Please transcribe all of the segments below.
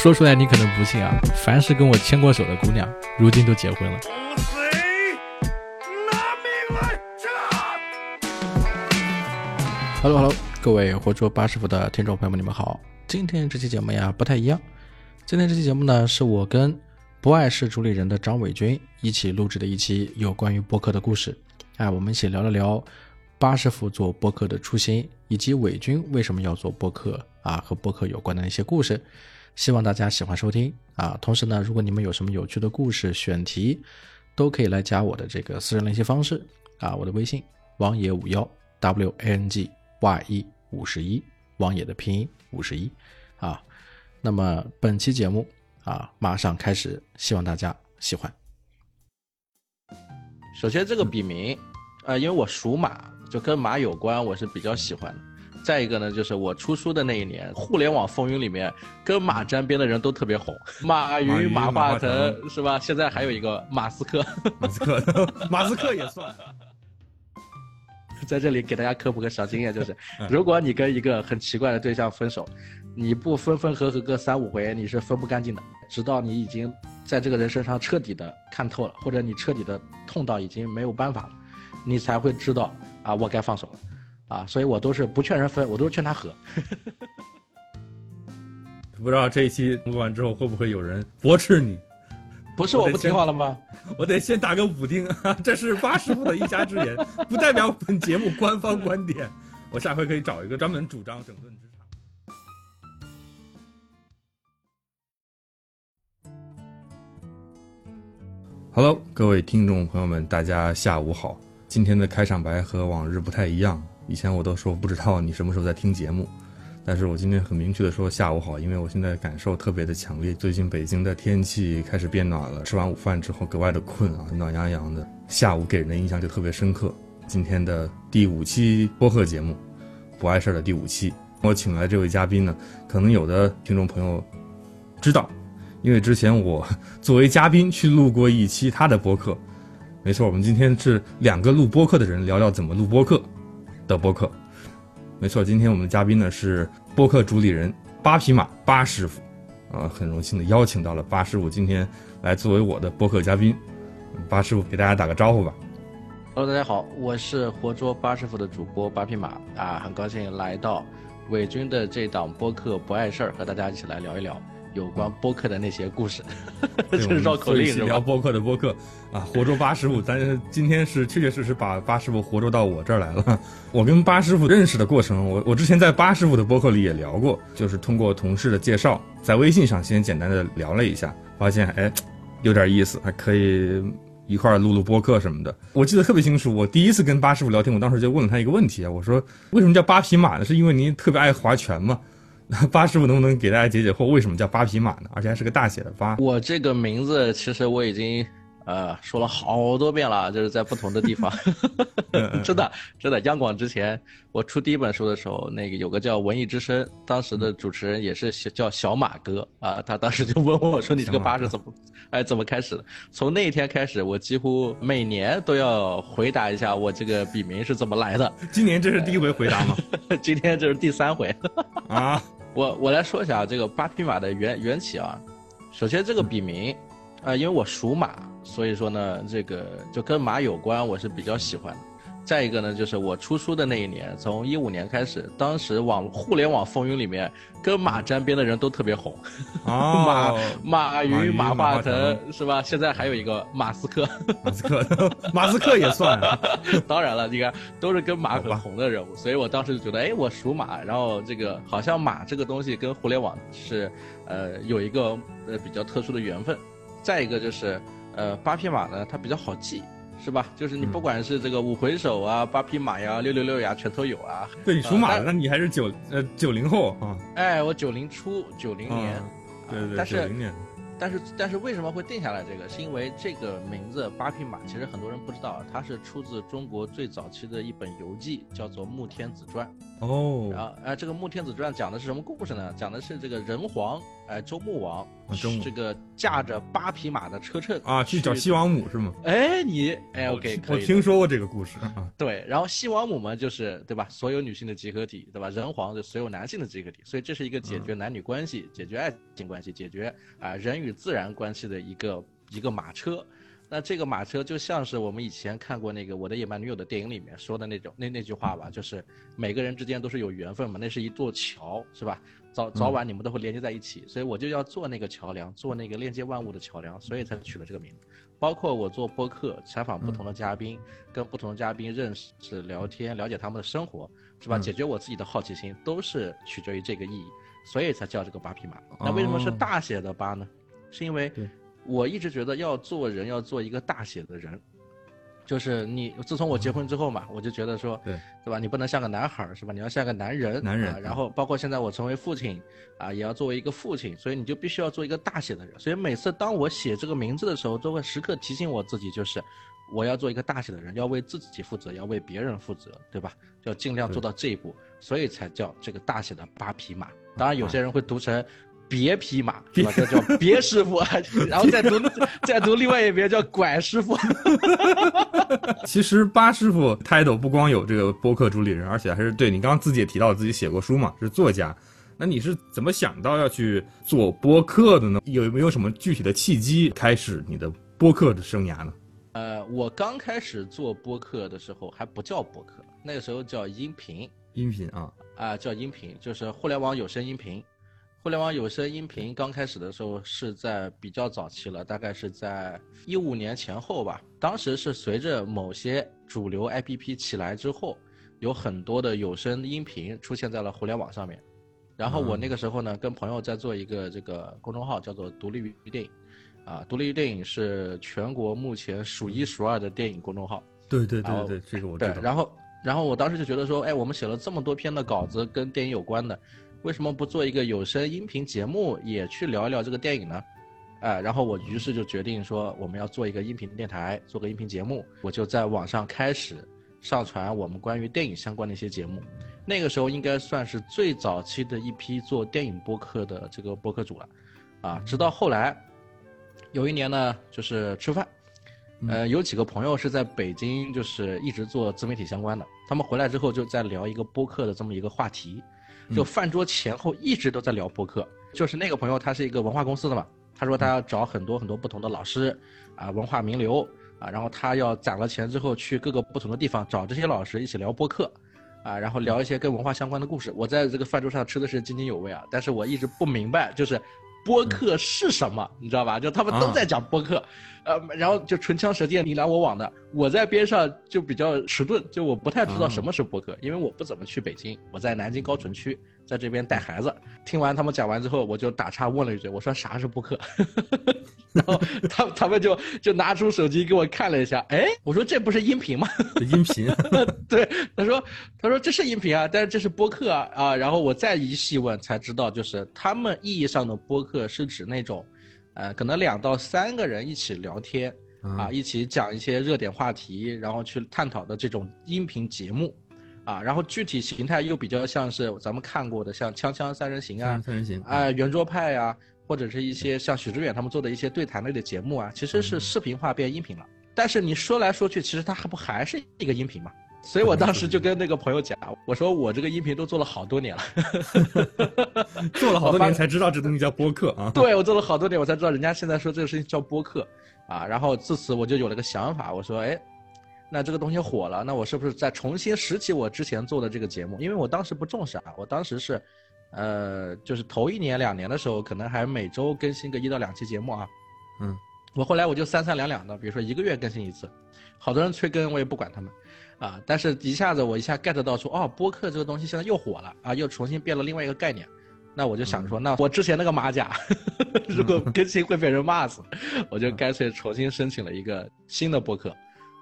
说出来你可能不信啊，凡是跟我牵过手的姑娘，如今都结婚了。Hello Hello，各位活捉八师傅的听众朋友们，你们好。今天这期节目呀不太一样，今天这期节目呢是我跟不爱是主理人的张伟军一起录制的一期有关于播客的故事。哎，我们一起聊了聊八师傅做播客的初心，以及伟军为什么要做播客啊，和播客有关的一些故事。希望大家喜欢收听啊！同时呢，如果你们有什么有趣的故事、选题，都可以来加我的这个私人联系方式啊，我的微信王野五幺 W A N G Y E 五十一，王野的拼音五十一啊。那么本期节目啊，马上开始，希望大家喜欢。首先，这个笔名啊，因为我属马，就跟马有关，我是比较喜欢的。再一个呢，就是我出书的那一年，互联网风云里面跟马沾边的人都特别红，马云、马化腾是吧？现在还有一个马斯克，马斯克，马斯克也算。在这里给大家科普个小经验，就是如果你跟一个很奇怪的对象分手，你不分分合合个三五回，你是分不干净的，直到你已经在这个人身上彻底的看透了，或者你彻底的痛到已经没有办法了，你才会知道啊，我该放手了。啊，所以我都是不劝人分，我都是劝他和。不知道这一期录完之后会不会有人驳斥你？不是我不听话了吗？我得先打个补丁，这是八师傅的一家之言，不代表本节目官方观点。我下回可以找一个专门主张整顿职场。Hello，各位听众朋友们，大家下午好。今天的开场白和往日不太一样。以前我都说不知道你什么时候在听节目，但是我今天很明确的说下午好，因为我现在感受特别的强烈。最近北京的天气开始变暖了，吃完午饭之后格外的困啊，暖洋洋的，下午给人的印象就特别深刻。今天的第五期播客节目，不碍事儿的第五期，我请来这位嘉宾呢，可能有的听众朋友知道，因为之前我 作为嘉宾去录过一期他的播客。没错，我们今天是两个录播客的人聊聊怎么录播客。的播客，没错，今天我们的嘉宾呢是播客主理人八匹马八师傅，啊，很荣幸的邀请到了八师傅今天来作为我的播客嘉宾，八师傅给大家打个招呼吧。Hello，大家好，我是活捉八师傅的主播八匹马啊，很高兴来到伟军的这档播客不碍事儿，和大家一起来聊一聊。有关播客的那些故事，这 是绕口令是吧？聊播客的播客啊，活捉八师傅，咱今天是确确实实把八师傅活捉到我这儿来了。我跟八师傅认识的过程，我我之前在八师傅的播客里也聊过，就是通过同事的介绍，在微信上先简单的聊了一下，发现哎有点意思，还可以一块儿录录播客什么的。我记得特别清楚，我第一次跟八师傅聊天，我当时就问了他一个问题啊，我说为什么叫八匹马呢？是因为您特别爱划拳吗？八师傅能不能给大家解解惑？为什么叫八匹马呢？而且还是个大写的八。我这个名字其实我已经呃说了好多遍了，就是在不同的地方。真的真的，央广之前我出第一本书的时候，那个有个叫《文艺之声》，当时的主持人也是叫小马哥啊，他当时就问我说：“ 你这个八是怎么哎怎么开始的？”从那一天开始，我几乎每年都要回答一下我这个笔名是怎么来的。今年这是第一回回答吗？今天这是第三回啊。我我来说一下这个八匹马的缘缘起啊，首先这个笔名，啊，因为我属马，所以说呢，这个就跟马有关，我是比较喜欢的。再一个呢，就是我出书的那一年，从一五年开始，当时网互联网风云里面跟马沾边的人都特别红，马马云、马化腾是吧？现在还有一个马斯克，马斯克，马斯克也算。当然了，你看都是跟马很红的人物，所以我当时就觉得，哎，我属马，然后这个好像马这个东西跟互联网是呃有一个呃比较特殊的缘分。再一个就是呃八匹马呢，它比较好记。是吧？就是你不管是这个五回首啊、八匹马呀、六六六呀，全都有啊。对，你属马的，那你还是九呃九零后啊？哎，我九零初，九零年。对对对，九零年。但是但是为什么会定下来这个？是因为这个名字八匹马，其实很多人不知道，它是出自中国最早期的一本游记，叫做《穆天子传》。哦。然后，哎，这个《穆天子传》讲的是什么故事呢？讲的是这个人皇哎，周穆王这个驾着八匹马的车乘啊，去找西王母是吗？哎，你哎，OK，可我。听说过这个故事啊。对，然后西王母嘛，就是对吧？所有女性的集合体，对吧？人皇就所有男性的集合体，所以这是一个解决男女关系、解决爱情关系、解决啊、人与自然关系的一个一个马车。那这个马车就像是我们以前看过那个《我的野蛮女友》的电影里面说的那种那那句话吧，就是每个人之间都是有缘分嘛，那是一座桥，是吧？早早晚你们都会连接在一起，所以我就要做那个桥梁，做那个链接万物的桥梁，所以才取了这个名字。包括我做播客，采访不同的嘉宾，跟不同的嘉宾认识、聊天，了解他们的生活，是吧？嗯解决我自己的好奇心，都是取决于这个意义，所以才叫这个八匹马。那为什么是哦大写的八呢？是因为我一直觉得要做人，要做一个大写的人。就是你，自从我结婚之后嘛，我就觉得说，对对吧？你不能像个男孩儿是吧？你要像个男人，男人啊然后包括现在我成为父亲，啊，也要作为一个父亲，所以你就必须要做一个大写的人。所以每次当我写这个名字的时候，都会时刻提醒我自己，就是我要做一个大写的人，要为自己负责，要为别人负责，对吧？要尽量做到这一步，所以才叫这个大写的八匹马。当然，有些人会读成。别匹马是吧？这叫别师傅，然后再读再读另外一边叫拐师傅。其实八师傅 title 不光有这个播客主理人，而且还是对你刚刚自己也提到自己写过书嘛，是作家。那你是怎么想到要去做播客的呢？有没有什么具体的契机开始你的播客的生涯呢？呃，我刚开始做播客的时候还不叫播客，那个时候叫音频音频啊，啊、叫音频，就是互联网有声音频。互联网有声音频刚开始的时候是在比较早期了，大概是在一五年前后吧。当时是随着某些主流 APP 起来之后，有很多的有声音频出现在了互联网上面。然后我那个时候呢，跟朋友在做一个这个公众号，叫做“独立于电影”，啊，独立于电影是全国目前数一数二的电影公众号。对对对对，这个我知道。，对然后然后我当时就觉得说，哎，我们写了这么多篇的稿子跟电影有关的，为什么不做一个有声音频节目，也去聊一聊这个电影呢？哎，然后我于是就决定说，我们要做一个音频电台，做个音频节目。我就在网上开始上传我们关于电影相关的一些节目。那个时候应该算是最早期的一批做电影播客的这个播客主了，啊，直到后来，有一年呢，就是吃饭，呃，有几个朋友是在北京，就是一直做自媒体相关的。他们回来之后就在聊一个播客的这么一个话题，就饭桌前后一直都在聊播客。就是那个朋友他是一个文化公司的嘛，他说他要找很多很多不同的老师啊，文化名流啊，然后他要攒了钱之后去各个不同的地方找这些老师一起聊播客。啊，然后聊一些跟文化相关的故事。我在这个饭桌上吃的是津津有味啊，但是我一直不明白，就是播客是什么，你知道吧？就他们都在讲播客，呃，然后就唇枪舌剑，你来我往的。我在边上就比较迟钝，就我不太知道什么是播客，因为我不怎么去北京，我在南京高淳区，在这边带孩子。听完他们讲完之后，我就打岔问了一句，我说啥是播客？然后他他们就就拿出手机给我看了一下，哎，我说这不是音频吗？音频 对，他说，他说这是音频啊，但是这是播客啊啊。然后我再一细问才知道，就是他们意义上的播客是指那种，呃，可能两到三个人一起聊天啊，一起讲一些热点话题，然后去探讨的这种音频节目，啊，然后具体形态又比较像是咱们看过的，像《锵锵三人行》啊，三人行啊，圆桌派啊、或者是一些像许知远他们做的一些对谈类的节目啊，其实是视频化变音频了。但是你说来说去，其实它还不还是一个音频嘛？所以我当时就跟那个朋友讲，我说我这个音频都做了好多年了，做了好多年才知道这东西叫播客啊。对我做了好多年，我才知道人家现在说这个事情叫播客啊。然后自此我就有了个想法，我说，哎，那这个东西火了，那我是不是再重新拾起我之前做的这个节目？因为我当时不重视啊，我当时是，呃，就是头一年两年的时候，可能还每周更新个一到两期节目啊。嗯，我后来我就三三两两的，比如说一个月更新一次，好多人催更我也不管他们，啊，但是一下子我一下 get 到说，哦，播客这个东西现在又火了啊，又重新变了另外一个概念。那我就想着说，那我之前那个马甲，如果 更新会被人骂死，我就干脆重新申请了一个新的播客，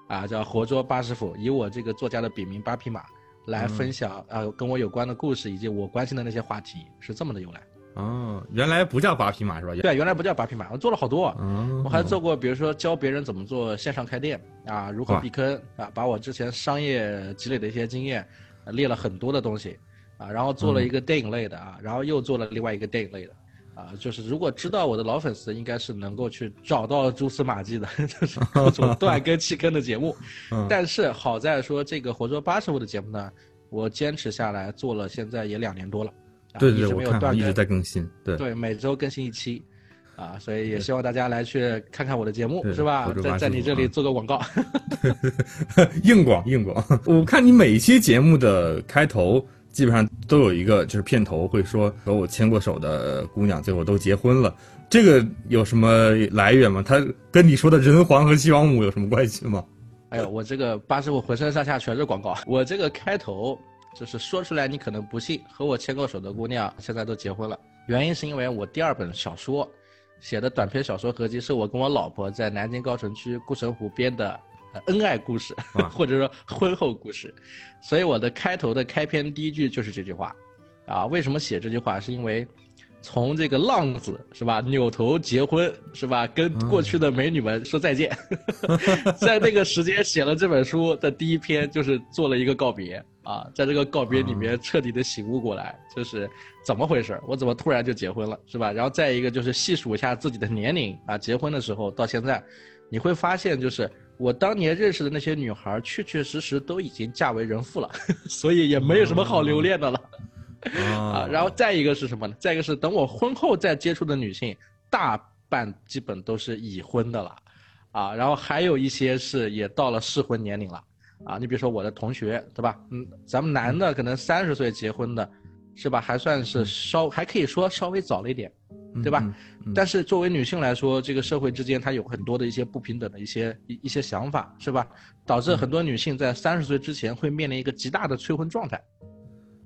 啊，叫活捉八师傅，以我这个作家的笔名八匹马来分享啊跟我有关的故事以及我关心的那些话题，是这么的由来。哦，原来不叫八匹马是吧？对，原来不叫八匹马，我做了好多。嗯，我还做过，比如说教别人怎么做线上开店啊，如何避坑啊，把我之前商业积累的一些经验，呃列了很多的东西啊，然后做了一个电影类的啊，然后又做了另外一个电影类的啊，就是如果知道我的老粉丝，应该是能够去找到蛛丝马迹的，就是 各种断更弃更的节目。但是好在说这个活捉八师傅的节目呢，我坚持下来做了，现在也两年多了。对对，我看一直在更新。对对，每周更新一期，啊，所以也希望大家来去看看我的节目，是吧？在在你这里做个广告，硬广硬广。我看你每一期节目的开头。基本上都有一个，就是片头会说和我牵过手的姑娘最后都结婚了，这个有什么来源吗？他跟你说的人皇和西王母有什么关系吗？哎呦，我这个八师傅浑身上下全是广告。我这个开头就是说出来你可能不信，和我牵过手的姑娘现在都结婚了，原因是因为我第二本小说写的短篇小说合集是我跟我老婆在南京高城区护城湖边的。恩爱故事，或者说婚后故事，所以我的开头的开篇第一句就是这句话，啊，为什么写这句话？是因为从这个浪子是吧，扭头结婚是吧，跟过去的美女们说再见，在那个时间写了这本书的第一篇，就是做了一个告别啊，在这个告别里面彻底的醒悟过来，就是怎么回事？我怎么突然就结婚了是吧？然后再一个就是细数一下自己的年龄啊，结婚的时候到现在，你会发现就是。我当年认识的那些女孩，确确实实都已经嫁为人妇了，所以也没有什么好留恋的了。啊，然后再一个是什么呢？再一个是等我婚后再接触的女性，大半基本都是已婚的了，啊，然后还有一些是也到了适婚年龄了，啊，你比如说我的同学，对吧？嗯，咱们男的可能三十岁结婚的，是吧？还算是稍还可以说稍微早了一点。对吧？但是作为女性来说，这个社会之间她有很多的一些不平等的一些一一些想法，是吧？导致很多女性在三十岁之前会面临一个极大的催婚状态。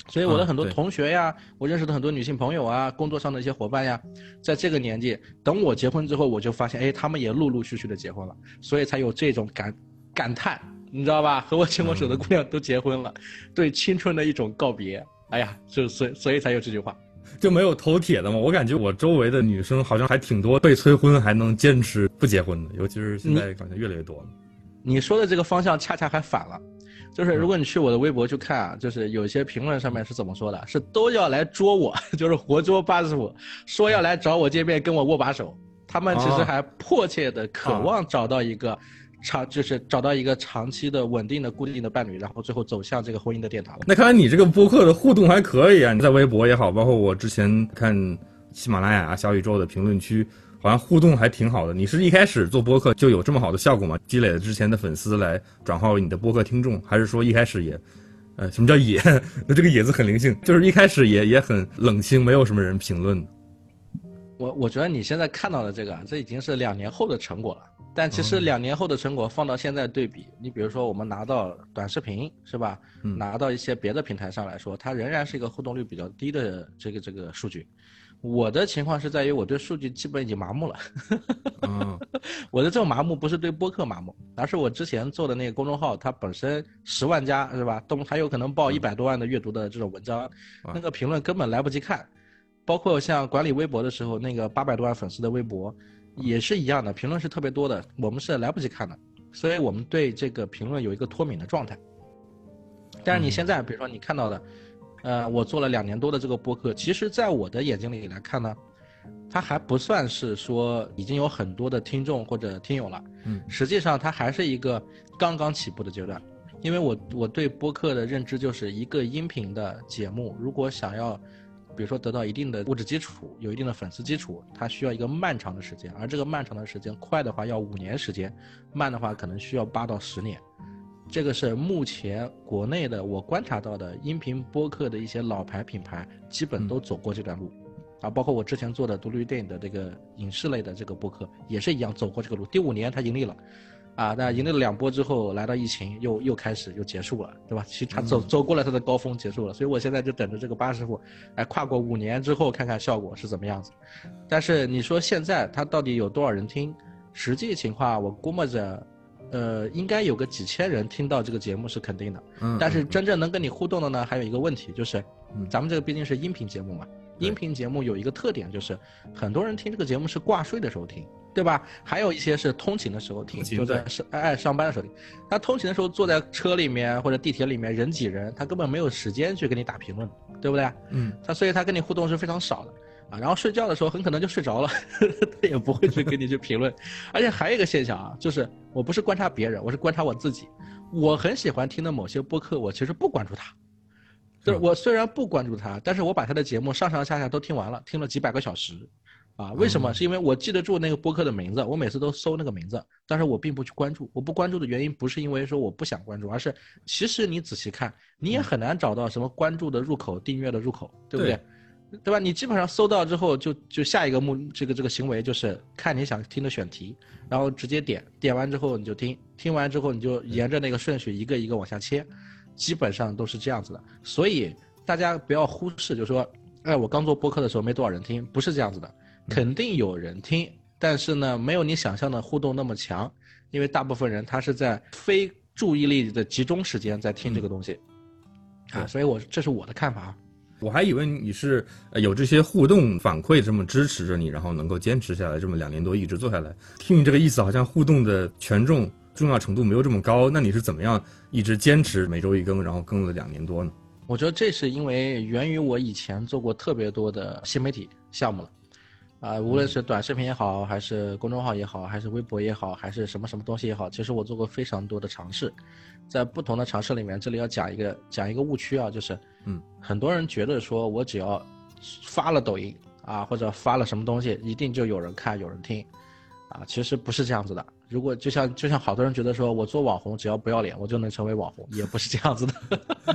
所以我的很多同学呀，我认识的很多女性朋友啊，工作上的一些伙伴呀，在这个年纪，等我结婚之后，我就发现，哎，他们也陆陆续续的结婚了，所以才有这种感感叹，你知道吧？和我牵过手的姑娘都结婚了，对青春的一种告别。哎呀，就所以所以才有这句话。就没有头铁的吗？我感觉我周围的女生好像还挺多，被催婚还能坚持不结婚的，尤其是现在感觉越来越多了。你说的这个方向恰恰还反了，就是如果你去我的微博去看啊，就是有些评论上面是怎么说的？是都要来捉我，就是活捉八十五，说要来找我见面，跟我握把手。他们其实还迫切的渴望找到一个。长就是找到一个长期的、稳定的、固定的伴侣，然后最后走向这个婚姻的殿堂。那看来你这个播客的互动还可以啊！你在微博也好，包括我之前看喜马拉雅、小宇宙的评论区，好像互动还挺好的。你是一开始做播客就有这么好的效果吗？积累了之前的粉丝来转化为你的播客听众，还是说一开始也，呃，什么叫野？那这个野字很灵性，就是一开始也也很冷清，没有什么人评论。我我觉得你现在看到的这个，这已经是两年后的成果了。但其实两年后的成果放到现在对比，你比如说我们拿到短视频是吧？拿到一些别的平台上来说，它仍然是一个互动率比较低的这个这个数据。我的情况是在于我对数据基本已经麻木了。我的这种麻木不是对播客麻木，而是我之前做的那个公众号，它本身十万加是吧？都还有可能报一百多万的阅读的这种文章，那个评论根本来不及看。包括像管理微博的时候，那个八百多万粉丝的微博。也是一样的，评论是特别多的，我们是来不及看的，所以我们对这个评论有一个脱敏的状态。但是你现在，比如说你看到的，呃，我做了两年多的这个播客，其实在我的眼睛里来看呢，它还不算是说已经有很多的听众或者听友了，嗯，实际上它还是一个刚刚起步的阶段，因为我我对播客的认知就是一个音频的节目，如果想要。比如说得到一定的物质基础，有一定的粉丝基础，它需要一个漫长的时间，而这个漫长的时间，快的话要五年时间，慢的话可能需要八到十年。这个是目前国内的我观察到的音频播客的一些老牌品牌，基本都走过这段路，啊，包括我之前做的独立电影的这个影视类的这个播客也是一样走过这个路，第五年它盈利了。啊，那盈利了两波之后，来到疫情，又又开始又结束了，对吧？其实他走走过了他的高峰，结束了。所以我现在就等着这个八师傅，哎，跨过五年之后看看效果是怎么样子。但是你说现在他到底有多少人听？实际情况我估摸着，呃，应该有个几千人听到这个节目是肯定的。嗯。但是真正能跟你互动的呢，还有一个问题就是，咱们这个毕竟是音频节目嘛，音频节目有一个特点就是，很多人听这个节目是挂睡的时候听。对吧？还有一些是通勤的时候听，就在上哎上班的时候听。他通勤的时候坐在车里面或者地铁里面人挤人，他根本没有时间去跟你打评论，对不对？嗯。他所以他跟你互动是非常少的。啊，然后睡觉的时候很可能就睡着了，他也不会去给你去评论。而且还有一个现象啊，就是我不是观察别人，我是观察我自己。我很喜欢听的某些播客，我其实不关注他。就是我虽然不关注他，但是我把他的节目上上下下都听完了，听了几百个小时。啊，为什么？是因为我记得住那个播客的名字，我每次都搜那个名字，但是我并不去关注。我不关注的原因不是因为说我不想关注，而是其实你仔细看，你也很难找到什么关注的入口、订阅的入口，对不对？对吧？你基本上搜到之后，就就下一个目这个这个行为就是看你想听的选题，然后直接点，点完之后你就听，听完之后你就沿着那个顺序一个一个往下切，基本上都是这样子的。所以大家不要忽视，就是说，哎，我刚做播客的时候没多少人听，不是这样子的。肯定有人听，但是呢，没有你想象的互动那么强，因为大部分人他是在非注意力的集中时间在听这个东西，啊，所以我这是我的看法。我还以为你是有这些互动反馈这么支持着你，然后能够坚持下来这么两年多一直做下来。听你这个意思，好像互动的权重重要程度没有这么高。那你是怎么样一直坚持每周一更，然后更了两年多呢？我觉得这是因为源于我以前做过特别多的新媒体项目了。啊，无论是短视频也好，还是公众号也好，还是微博也好，还是什么什么东西也好，其实我做过非常多的尝试，在不同的尝试里面，这里要讲一个讲一个误区啊，就是，嗯，很多人觉得说我只要发了抖音啊，或者发了什么东西，一定就有人看有人听，啊，其实不是这样子的。如果就像就像好多人觉得说我做网红只要不要脸我就能成为网红，也不是这样子的，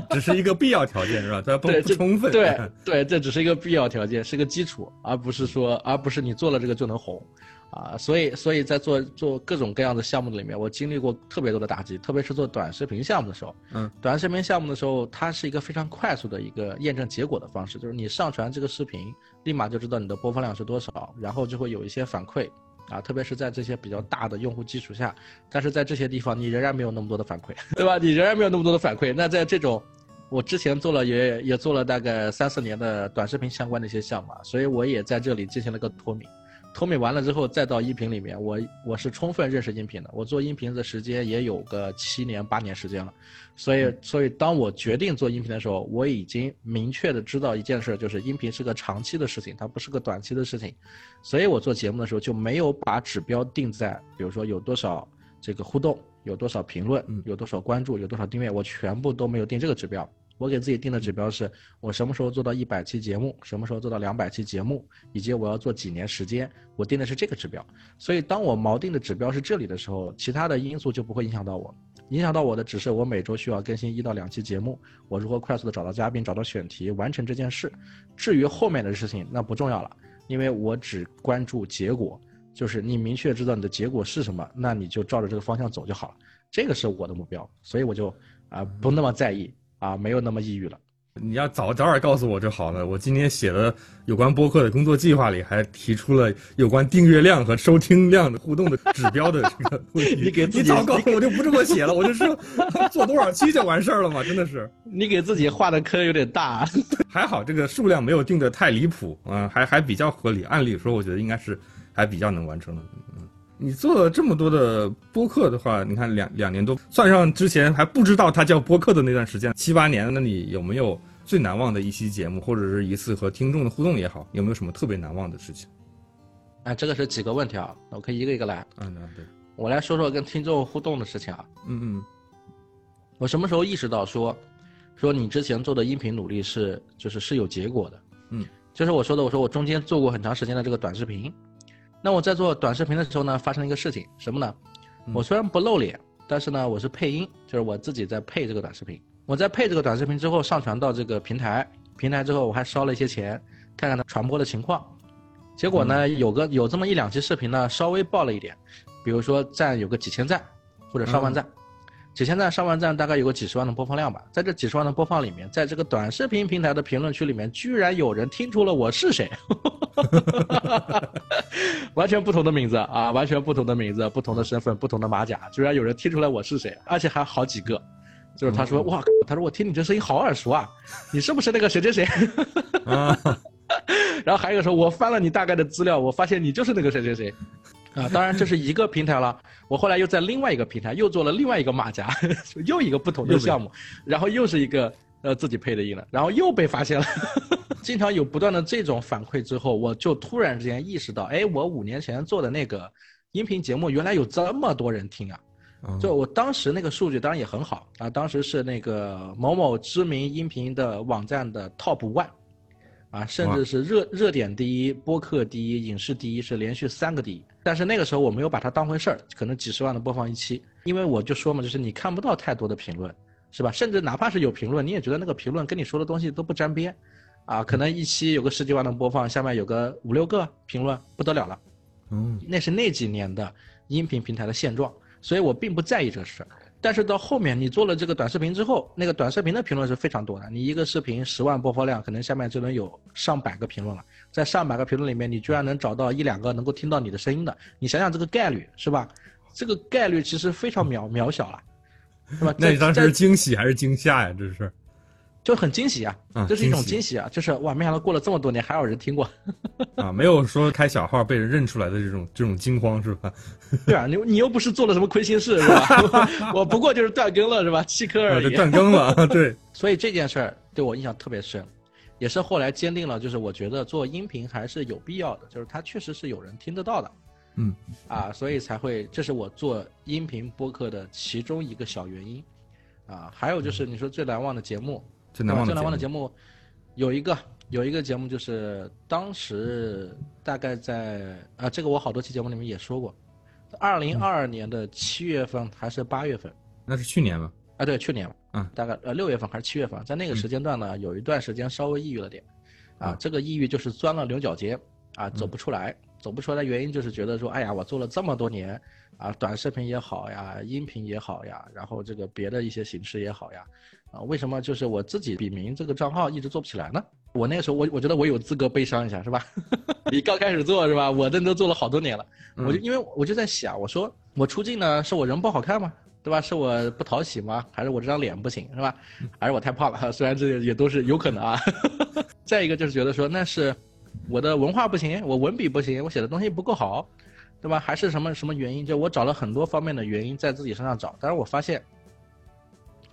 只是一个必要条件是吧？它不不充分。对对，这只是一个必要条件，是个基础，而不是说而不是你做了这个就能红，啊，所以所以在做做各种各样的项目里面，我经历过特别多的打击，特别是做短视频项目的时候，嗯，短视频项目的时候，它是一个非常快速的一个验证结果的方式，就是你上传这个视频，立马就知道你的播放量是多少，然后就会有一些反馈。啊，特别是在这些比较大的用户基础下，但是在这些地方你仍然没有那么多的反馈，对吧？你仍然没有那么多的反馈。那在这种，我之前做了也也做了大概三四年的短视频相关的一些项目，所以我也在这里进行了个脱敏。脱敏完了之后，再到音频里面，我我是充分认识音频的。我做音频的时间也有个七年八年时间了，所以所以当我决定做音频的时候，我已经明确的知道一件事，就是音频是个长期的事情，它不是个短期的事情。所以我做节目的时候就没有把指标定在，比如说有多少这个互动，有多少评论，有多少关注，有多少订阅，我全部都没有定这个指标。我给自己定的指标是，我什么时候做到一百期节目，什么时候做到两百期节目，以及我要做几年时间，我定的是这个指标。所以，当我锚定的指标是这里的时候，其他的因素就不会影响到我。影响到我的只是我每周需要更新一到两期节目，我如何快速的找到嘉宾、找到选题，完成这件事。至于后面的事情，那不重要了，因为我只关注结果，就是你明确知道你的结果是什么，那你就照着这个方向走就好了。这个是我的目标，所以我就啊不那么在意。啊，没有那么抑郁了。你要早早点告诉我就好了。我今天写的有关播客的工作计划里，还提出了有关订阅量和收听量的互动的指标的这个问题。你给自己早告诉我就不这么写了，我就说 做多少期就完事儿了嘛，真的是。你给自己画的坑有点大。还好这个数量没有定的太离谱啊，还还比较合理。按理说，我觉得应该是还比较能完成的。嗯。你做了这么多的播客的话，你看两两年多，算上之前还不知道它叫播客的那段时间，七八年，那你有没有最难忘的一期节目，或者是一次和听众的互动也好，有没有什么特别难忘的事情？啊，这个是几个问题啊，我可以一个一个来。嗯，对，我来说说跟听众互动的事情啊。嗯嗯。我什么时候意识到说，说你之前做的音频努力是就是是有结果的？嗯，就是我说的，我说我中间做过很长时间的这个短视频。那我在做短视频的时候呢，发生了一个事情，什么呢？我虽然不露脸，但是呢，我是配音，就是我自己在配这个短视频。我在配这个短视频之后，上传到这个平台，平台之后我还烧了一些钱，看看它传播的情况。结果呢，有个有这么一两期视频呢，稍微爆了一点，比如说赞有个几千赞，或者上万赞。几千赞、上万赞，大概有个几十万的播放量吧。在这几十万的播放里面，在这个短视频平台的评论区里面，居然有人听出了我是谁，完全不同的名字啊，完全不同的名字，不同的身份，不同的马甲，居然有人听出来我是谁，而且还好几个。就是他说哇，他说我听你这声音好耳熟啊，你是不是那个谁谁谁？啊 然后还有一个说，我翻了你大概的资料，我发现你就是那个谁谁谁。啊，当然这是一个平台了。我后来又在另外一个平台又做了另外一个马甲，又一个不同的项目，然后又是一个呃自己配的音了，然后又被发现了。经常有不断的这种反馈之后，我就突然之间意识到，哎，我五年前做的那个音频节目，原来有这么多人听啊！嗯就我当时那个数据当然也很好啊，当时是那个某某知名音频的网站的 top one，啊，甚至是热热点第一、播客第一、影视第一，是连续三个第一。但是那个时候我没有把它当回事儿，可能几十万的播放一期，因为我就说嘛，就是你看不到太多的评论，是吧？甚至哪怕是有评论，你也觉得那个评论跟你说的东西都不沾边，啊，可能一期有个十几万的播放，下面有个五六个评论，不得了了。嗯那是那几年的音频平台的现状，所以我并不在意这个事儿。但是到后面你做了这个短视频之后，那个短视频的评论是非常多的。你一个视频十万播放量，可能下面就能有上百个评论了。在上百个评论里面，你居然能找到一两个能够听到你的声音的，你想想这个概率是吧？这个概率其实非常渺渺小了，是吧？那你当时是惊喜还是惊吓呀？这是就很惊喜啊啊，这是一种惊喜啊，就是哇，没想到过了这么多年还有人听过。啊，没有说开小号被人认出来的这种这种惊慌是吧？对啊，你你又不是做了什么亏心事 是吧？我不过就是断更了是吧？弃坑啊，而已。这断更了，对，所以这件事儿对我印象特别深，也是后来坚定了，就是我觉得做音频还是有必要的，就是它确实是有人听得到的。嗯，啊，所以才会，这是我做音频播客的其中一个小原因。啊，还有就是你说最难忘的节目，最难忘的最难忘的节节目有一个有一个节目就是当时大概在啊，这个我好多期节目里面也说过，二零二二年的七月份还是八月份。目那是去年吗？啊？对，去年。嗯，大概呃六月份还是七月份，在那个时间段呢，有一段时间稍微抑郁了点，啊嗯，这个抑郁就是钻了牛角尖。啊，走不出来，走不出来的原因就是觉得说，哎呀，我做了这么多年。啊，短视频也好呀，音频也好呀，然后这个别的一些形式也好呀，啊，为什么就是我自己笔名这个账号一直做不起来呢？我那个时候我我觉得我有资格悲伤一下是吧？你刚开始做是吧？我这都做了好多年了，我就因为我就在想，我说我出镜呢是我人不好看吗？对吧？是我不讨喜吗？还是我这张脸不行是吧？还是我太胖了？虽然这也都是有可能啊。再一个就是觉得说那是我的文化不行，我文笔不行，我写的东西不够好，对吧？还是什么什么原因？就我找了很多方面的原因在自己身上找，但是我发现，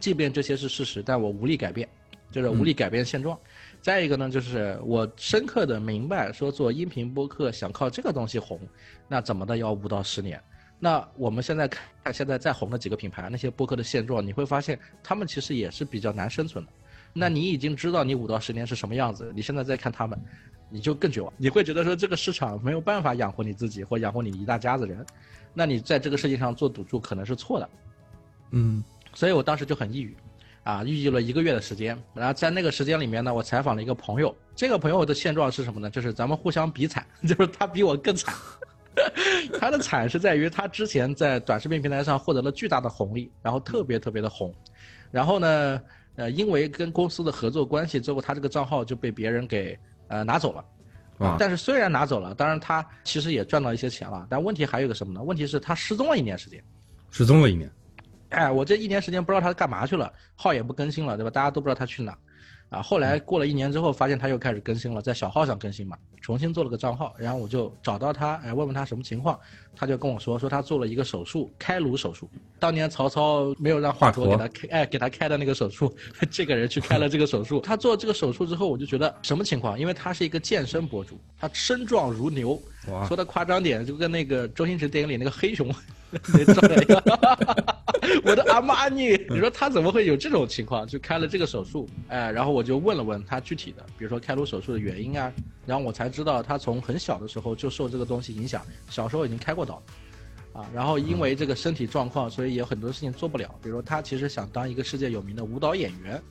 即便这些是事实，但我无力改变，就是无力改变现状。再一个呢，就是我深刻的明白，说做音频播客想靠这个东西红，那怎么的要五到十年。那我们现在看现在再红的几个品牌，那些播客的现状，你会发现他们其实也是比较难生存的。那你已经知道你五到十年是什么样子，你现在再看他们，你就更绝望。你会觉得说这个市场没有办法养活你自己或养活你一大家子人，那你在这个世界上做赌注可能是错的。嗯所以我当时就很抑郁，啊，抑郁了一个月的时间。然后在那个时间里面呢，我采访了一个朋友，这个朋友的现状是什么呢？就是咱们互相比惨，就是他比我更惨。他的惨是在于他之前在短视频平台上获得了巨大的红利，然后特别特别的红，然后呢，呃，因为跟公司的合作关系最后，他这个账号就被别人给呃拿走了。啊但是虽然拿走了，当然他其实也赚到一些钱了，但问题还有个什么呢？问题是他失踪了一年时间。失踪了一年，哎，我这一年时间不知道他干嘛去了，号也不更新了，对吧？大家都不知道他去哪，啊，后来过了一年之后，发现他又开始更新了，在小号上更新嘛，重新做了个账号，然后我就找到他，哎，问问他什么情况，他就跟我说，说他做了一个手术，开颅手术。当年曹操没有让华佗给他开，哎，给他开的那个手术，这个人去开了这个手术。他做这个手术之后，我就觉得什么情况？因为他是一个健身博主，他身壮如牛，哇说的夸张点，就跟那个周星驰电影里那个黑熊。我的阿玛尼，你说他怎么会有这种情况？就开了这个手术，哎，然后我就问了问他具体的，比如说开颅手术的原因啊，然后我才知道他从很小的时候就受这个东西影响，小时候已经开过刀，啊，然后因为这个身体状况，所以有很多事情做不了，比如说他其实想当一个世界有名的舞蹈演员。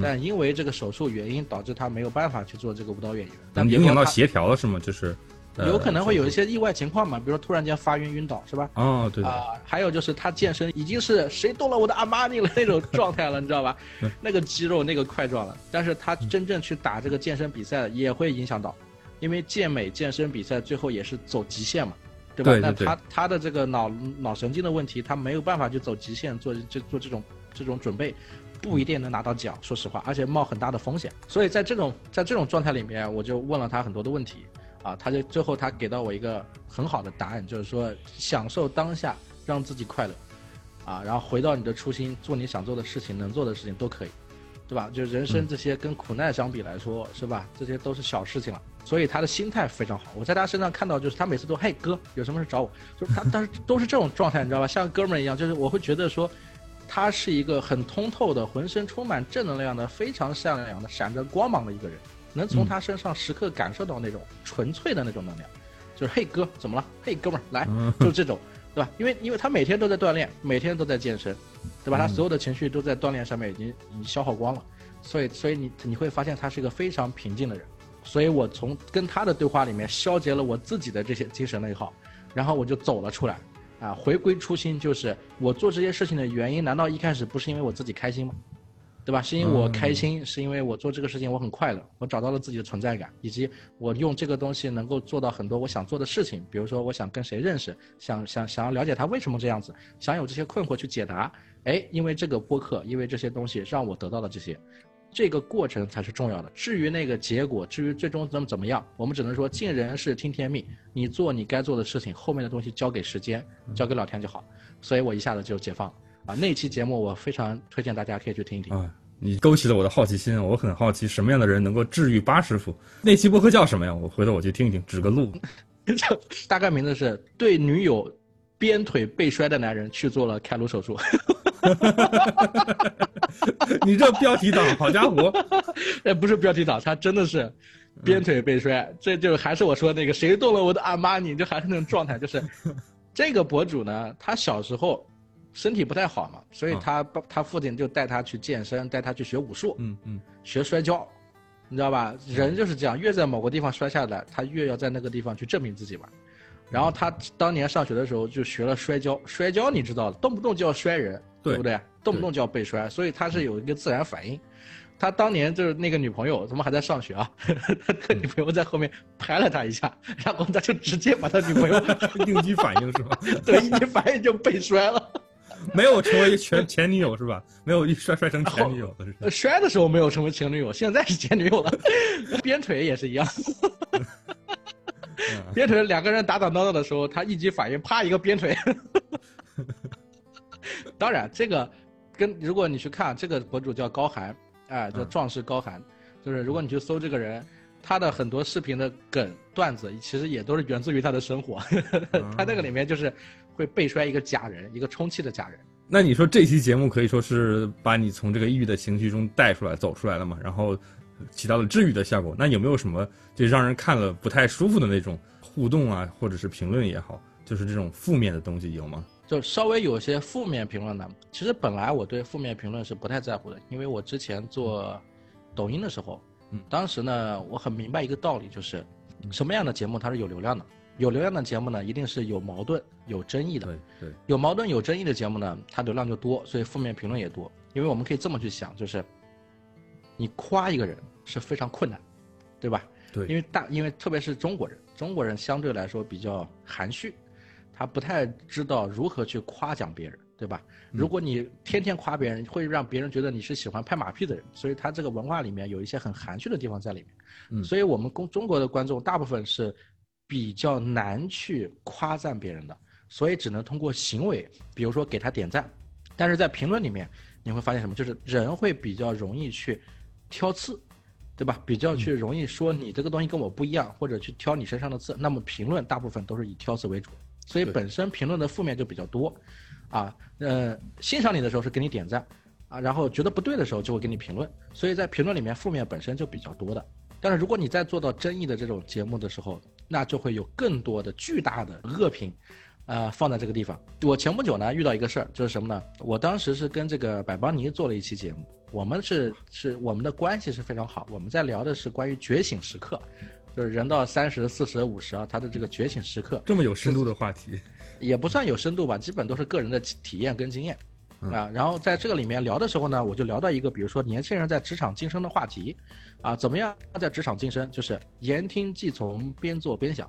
但因为这个手术原因，导致他没有办法去做这个舞蹈演员。但能影响到协调了是吗？就是呃有可能会有一些意外情况嘛，比如说突然间发晕晕倒，是吧？哦，对的，啊、还有就是他健身已经是谁动了我的阿玛尼了那种状态了，你知道吧？那个肌肉那个块状了，但是他真正去打这个健身比赛也会影响到，因为健美健身比赛最后也是走极限嘛，对吧？对对对那他他的这个脑脑神经的问题，他没有办法去走极限做这做这种这种准备。不一定能拿到奖，说实话，而且冒很大的风险。所以在这种在这种状态里面，我就问了他很多的问题，啊，他就最后他给到我一个很好的答案，就是说享受当下，让自己快乐，啊，然后回到你的初心，做你想做的事情，能做的事情都可以，对吧？就人生这些跟苦难相比来说，是吧？这些都是小事情了。所以他的心态非常好。我在他身上看到，就是他每次都嘿哥，有什么事找我，就是他，但是都是这种状态，你知道吧？像哥们儿一样，就是我会觉得说，他是一个很通透的，浑身充满正能量的，非常善良的，闪着光芒的一个人。能从他身上时刻感受到那种纯粹的那种能量，就是嘿哥怎么了？嘿哥们儿来，就是这种，对吧？因为因为他每天都在锻炼，每天都在健身，对吧？他所有的情绪都在锻炼上面已经已经消耗光了，所以所以你你会发现他是一个非常平静的人。所以我从跟他的对话里面消解了我自己的这些精神内耗，然后我就走了出来，啊，回归初心，就是我做这些事情的原因，难道一开始不是因为我自己开心吗？对吧？是因为我开心，是因为我做这个事情我很快乐，我找到了自己的存在感，以及我用这个东西能够做到很多我想做的事情，比如说我想跟谁认识，想想想要了解他为什么这样子，想有这些困惑去解答，哎，因为这个播客，因为这些东西让我得到了这些。这个过程才是重要的。至于那个结果，至于最终怎么怎么样，我们只能说尽人事听天命。你做你该做的事情，后面的东西交给时间，交给老天就好。所以我一下子就解放了啊！那期节目我非常推荐大家可以去听一听啊！你勾起了我的好奇心，我很好奇什么样的人能够治愈八师傅。那期播客叫什么呀？我回头我去听一听，指个路。大概名字是对女友鞭腿被摔的男人去做了开颅手术。哈哈哈哈哈！你这标题党，好家伙！哎，不是标题党，他真的是鞭腿被摔。这就还是我说那个，谁动了我的阿玛尼，就还是那种状态。就是 这个博主呢，他小时候身体不太好嘛，所以他他父亲就带他去健身，带他去学武术，嗯嗯，学摔跤，你知道吧？人就是这样，越在某个地方摔下来，他越要在那个地方去证明自己嘛。然后他当年上学的时候就学了摔跤，摔跤你知道的，动不动就要摔人。对不对？动不动就要被摔，所以他是有一个自然反应。他当年就是那个女朋友，怎么还在上学啊？他女朋友在后面拍了他一下，然后他就直接把他女朋友 应激反应是吧？对，应激反应就被摔了。没有成为前前女友是吧？没有一摔摔成前女友了。摔的时候没有成为前女友，现在是前女友了。鞭腿也是一样。鞭腿两个人打打闹闹的时候，他应激反应，啪一个鞭腿。当然，这个跟如果你去看这个博主叫高寒，哎，叫壮士高寒，就是如果你去搜这个人，他的很多视频的梗段子，其实也都是源自于他的生活。他那个里面就是会背出来一个假人，一个充气的假人。那你说这期节目可以说是把你从这个抑郁的情绪中带出来、走出来了嘛？然后起到了治愈的效果。那有没有什么就让人看了不太舒服的那种互动啊，或者是评论也好，就是这种负面的东西有吗？就稍微有些负面评论的，其实本来我对负面评论是不太在乎的，因为我之前做抖音的时候，嗯，当时呢我很明白一个道理，就是什么样的节目它是有流量的，有流量的节目呢一定是有矛盾、有争议的，对对，有矛盾、有争议的节目呢，它流量就多，所以负面评论也多。因为我们可以这么去想，就是你夸一个人是非常困难，对吧？对，因为大，因为特别是中国人，中国人相对来说比较含蓄。他不太知道如何去夸奖别人，对吧？如果你天天夸别人，会让别人觉得你是喜欢拍马屁的人，所以他这个文化里面有一些很含蓄的地方在里面。嗯，所以我们公中国的观众大部分是比较难去夸赞别人的，所以只能通过行为，比如说给他点赞。但是在评论里面，你会发现什么？就是人会比较容易去挑刺，对吧？比较去容易说你这个东西跟我不一样，或者去挑你身上的刺。那么评论大部分都是以挑刺为主。所以本身评论的负面就比较多，啊，呃，欣赏你的时候是给你点赞，啊，然后觉得不对的时候就会给你评论，所以在评论里面负面本身就比较多的。但是如果你在做到争议的这种节目的时候，那就会有更多的巨大的恶评，呃，放在这个地方。我前不久呢遇到一个事儿，就是什么呢？我当时是跟这个百邦尼做了一期节目，我们是是我们的关系是非常好，我们在聊的是关于觉醒时刻。就是人到三十四十五十啊，他的这个觉醒时刻，这么有深度的话题，也不算有深度吧，基本都是个人的体验跟经验啊。然后在这个里面聊的时候呢，我就聊到一个，比如说年轻人在职场晋升的话题，啊，怎么样在职场晋升？就是言听计从，边做边想。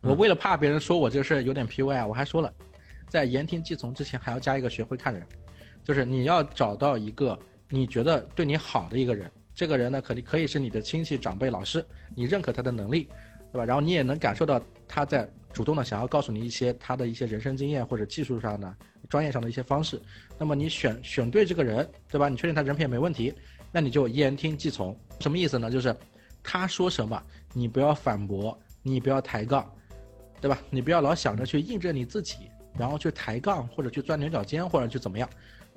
我为了怕别人说我这事儿有点 P U I，我还说了，在言听计从之前还要加一个学会看人，就是你要找到一个你觉得对你好的一个人。这个人呢，肯定可以是你的亲戚、长辈、老师，你认可他的能力，对吧？然后你也能感受到他在主动的想要告诉你一些他的一些人生经验或者技术上的、专业上的一些方式。那么你选选对这个人，对吧？你确定他人品没问题，那你就言听计从。什么意思呢？就是他说什么，你不要反驳，你不要抬杠，对吧？你不要老想着去印证你自己，然后去抬杠或者去钻牛角尖或者去怎么样，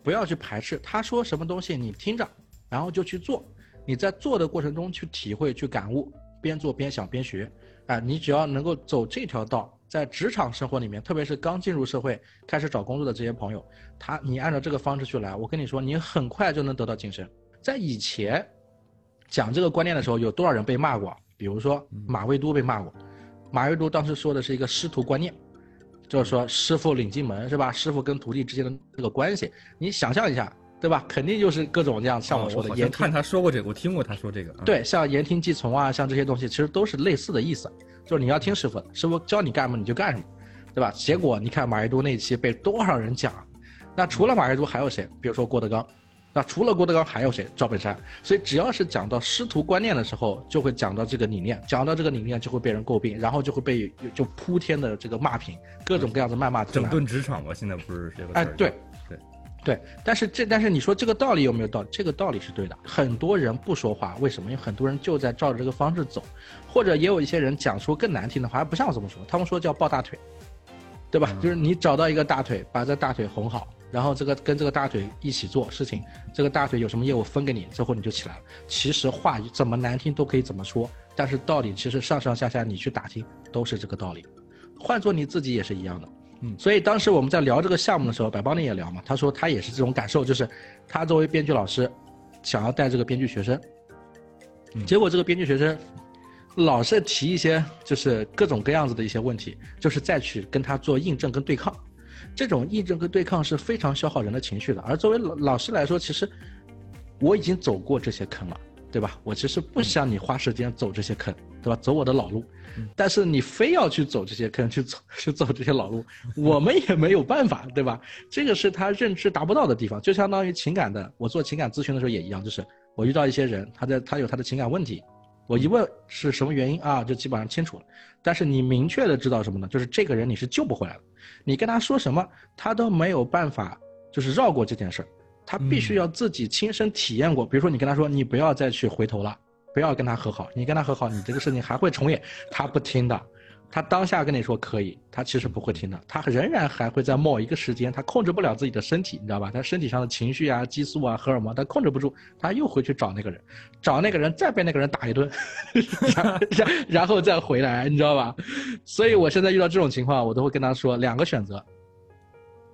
不要去排斥他说什么东西，你听着，然后就去做。你在做的过程中去体会、去感悟，边做边想边学。啊，你只要能够走这条道，在职场生活里面，特别是刚进入社会、开始找工作的这些朋友，他你按照这个方式去来，我跟你说，你很快就能得到晋升。在以前讲这个观念的时候，有多少人被骂过？比如说马未都被骂过，马未都当时说的是一个师徒观念，就是说师傅领进门是吧？师傅跟徒弟之间的这个关系，你想象一下。对吧？肯定就是各种这样，像我说的，我看他说过这个，我听过他说这个。对，像言听计从啊，像这些东西，其实都是类似的意思，就是你要听师傅的，师傅教你干什么你就干什么，对吧？结果你看马未都那期被多少人讲，那除了马未都还有谁？比如说郭德纲，那除了郭德纲还有谁？赵本山。所以只要是讲到师徒观念的时候，就会讲到这个理念，讲到这个理念就会被人诟病，然后就会被就铺天的这个骂评，各种各样的谩骂。整顿职场吧，现在不是这个。哎，对。对，但是这但是你说这个道理有没有道理？这个道理是对的。很多人不说话，为什么？因为很多人就在照着这个方式走，或者也有一些人讲出更难听的话，还不像我这么说。他们说叫抱大腿，对吧？就是你找到一个大腿，把这大腿哄好，然后这个跟这个大腿一起做事情，这个大腿有什么业务分给你，之后你就起来了。其实话怎么难听都可以怎么说，但是道理其实上上下下你去打听都是这个道理。换做你自己也是一样的。所以当时我们在聊这个项目的时候，百邦尼也聊嘛，他说他也是这种感受，就是他作为编剧老师，想要带这个编剧学生，结果这个编剧学生老是提一些就是各种各样子的一些问题，就是再去跟他做印证跟对抗，这种印证跟对抗是非常消耗人的情绪的。而作为老老师来说，其实我已经走过这些坑了，对吧？我其实不想你花时间走这些坑，对吧？走我的老路。但是你非要去走这些坑，去走 去走这些老路，我们也没有办法，对吧？这个是他认知达不到的地方，就相当于情感的。我做情感咨询的时候也一样，就是我遇到一些人，他在他有他的情感问题，我一问是什么原因啊，就基本上清楚了。但是你明确的知道什么呢？就是这个人你是救不回来的，你跟他说什么，他都没有办法，就是绕过这件事儿，他必须要自己亲身体验过。比如说你跟他说，你不要再去回头了。不要跟他和好，你跟他和好，你这个事情还会重演。他不听的，他当下跟你说可以，他其实不会听的，他仍然还会在某一个时间，他控制不了自己的身体，你知道吧？他身体上的情绪啊、激素啊、荷尔蒙，他控制不住，他又回去找那个人，找那个人，再被那个人打一顿，然然然后再回来，你知道吧？所以我现在遇到这种情况，我都会跟他说两个选择，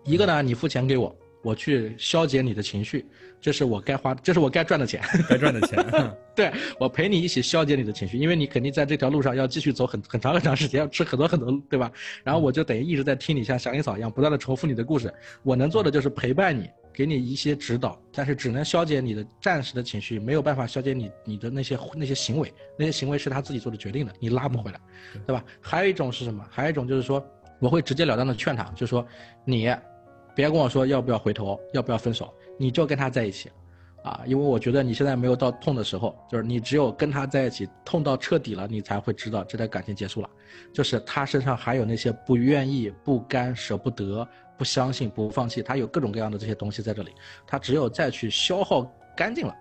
一个呢，你付钱给我。我去消解你的情绪，这是我该花，这是我该赚的钱，该赚的钱。对我陪你一起消解你的情绪，因为你肯定在这条路上要继续走很很长很长时间，要吃很多很多，对吧？然后我就等于一直在听你像祥林嫂一样不断的重复你的故事。我能做的就是陪伴你，给你一些指导，但是只能消解你的暂时的情绪，没有办法消解你你的那些那些行为，那些行为是他自己做的决定的，你拉不回来，对吧？还有一种是什么？还有一种就是说，我会直截了当的劝他，就说你。别跟我说要不要回头，要不要分手，你就跟他在一起，啊，因为我觉得你现在没有到痛的时候，就是你只有跟他在一起，痛到彻底了，你才会知道这段感情结束了，就是他身上还有那些不愿意、不甘、舍不得、不相信、不放弃，他有各种各样的这些东西在这里，他只有再去消耗干净了，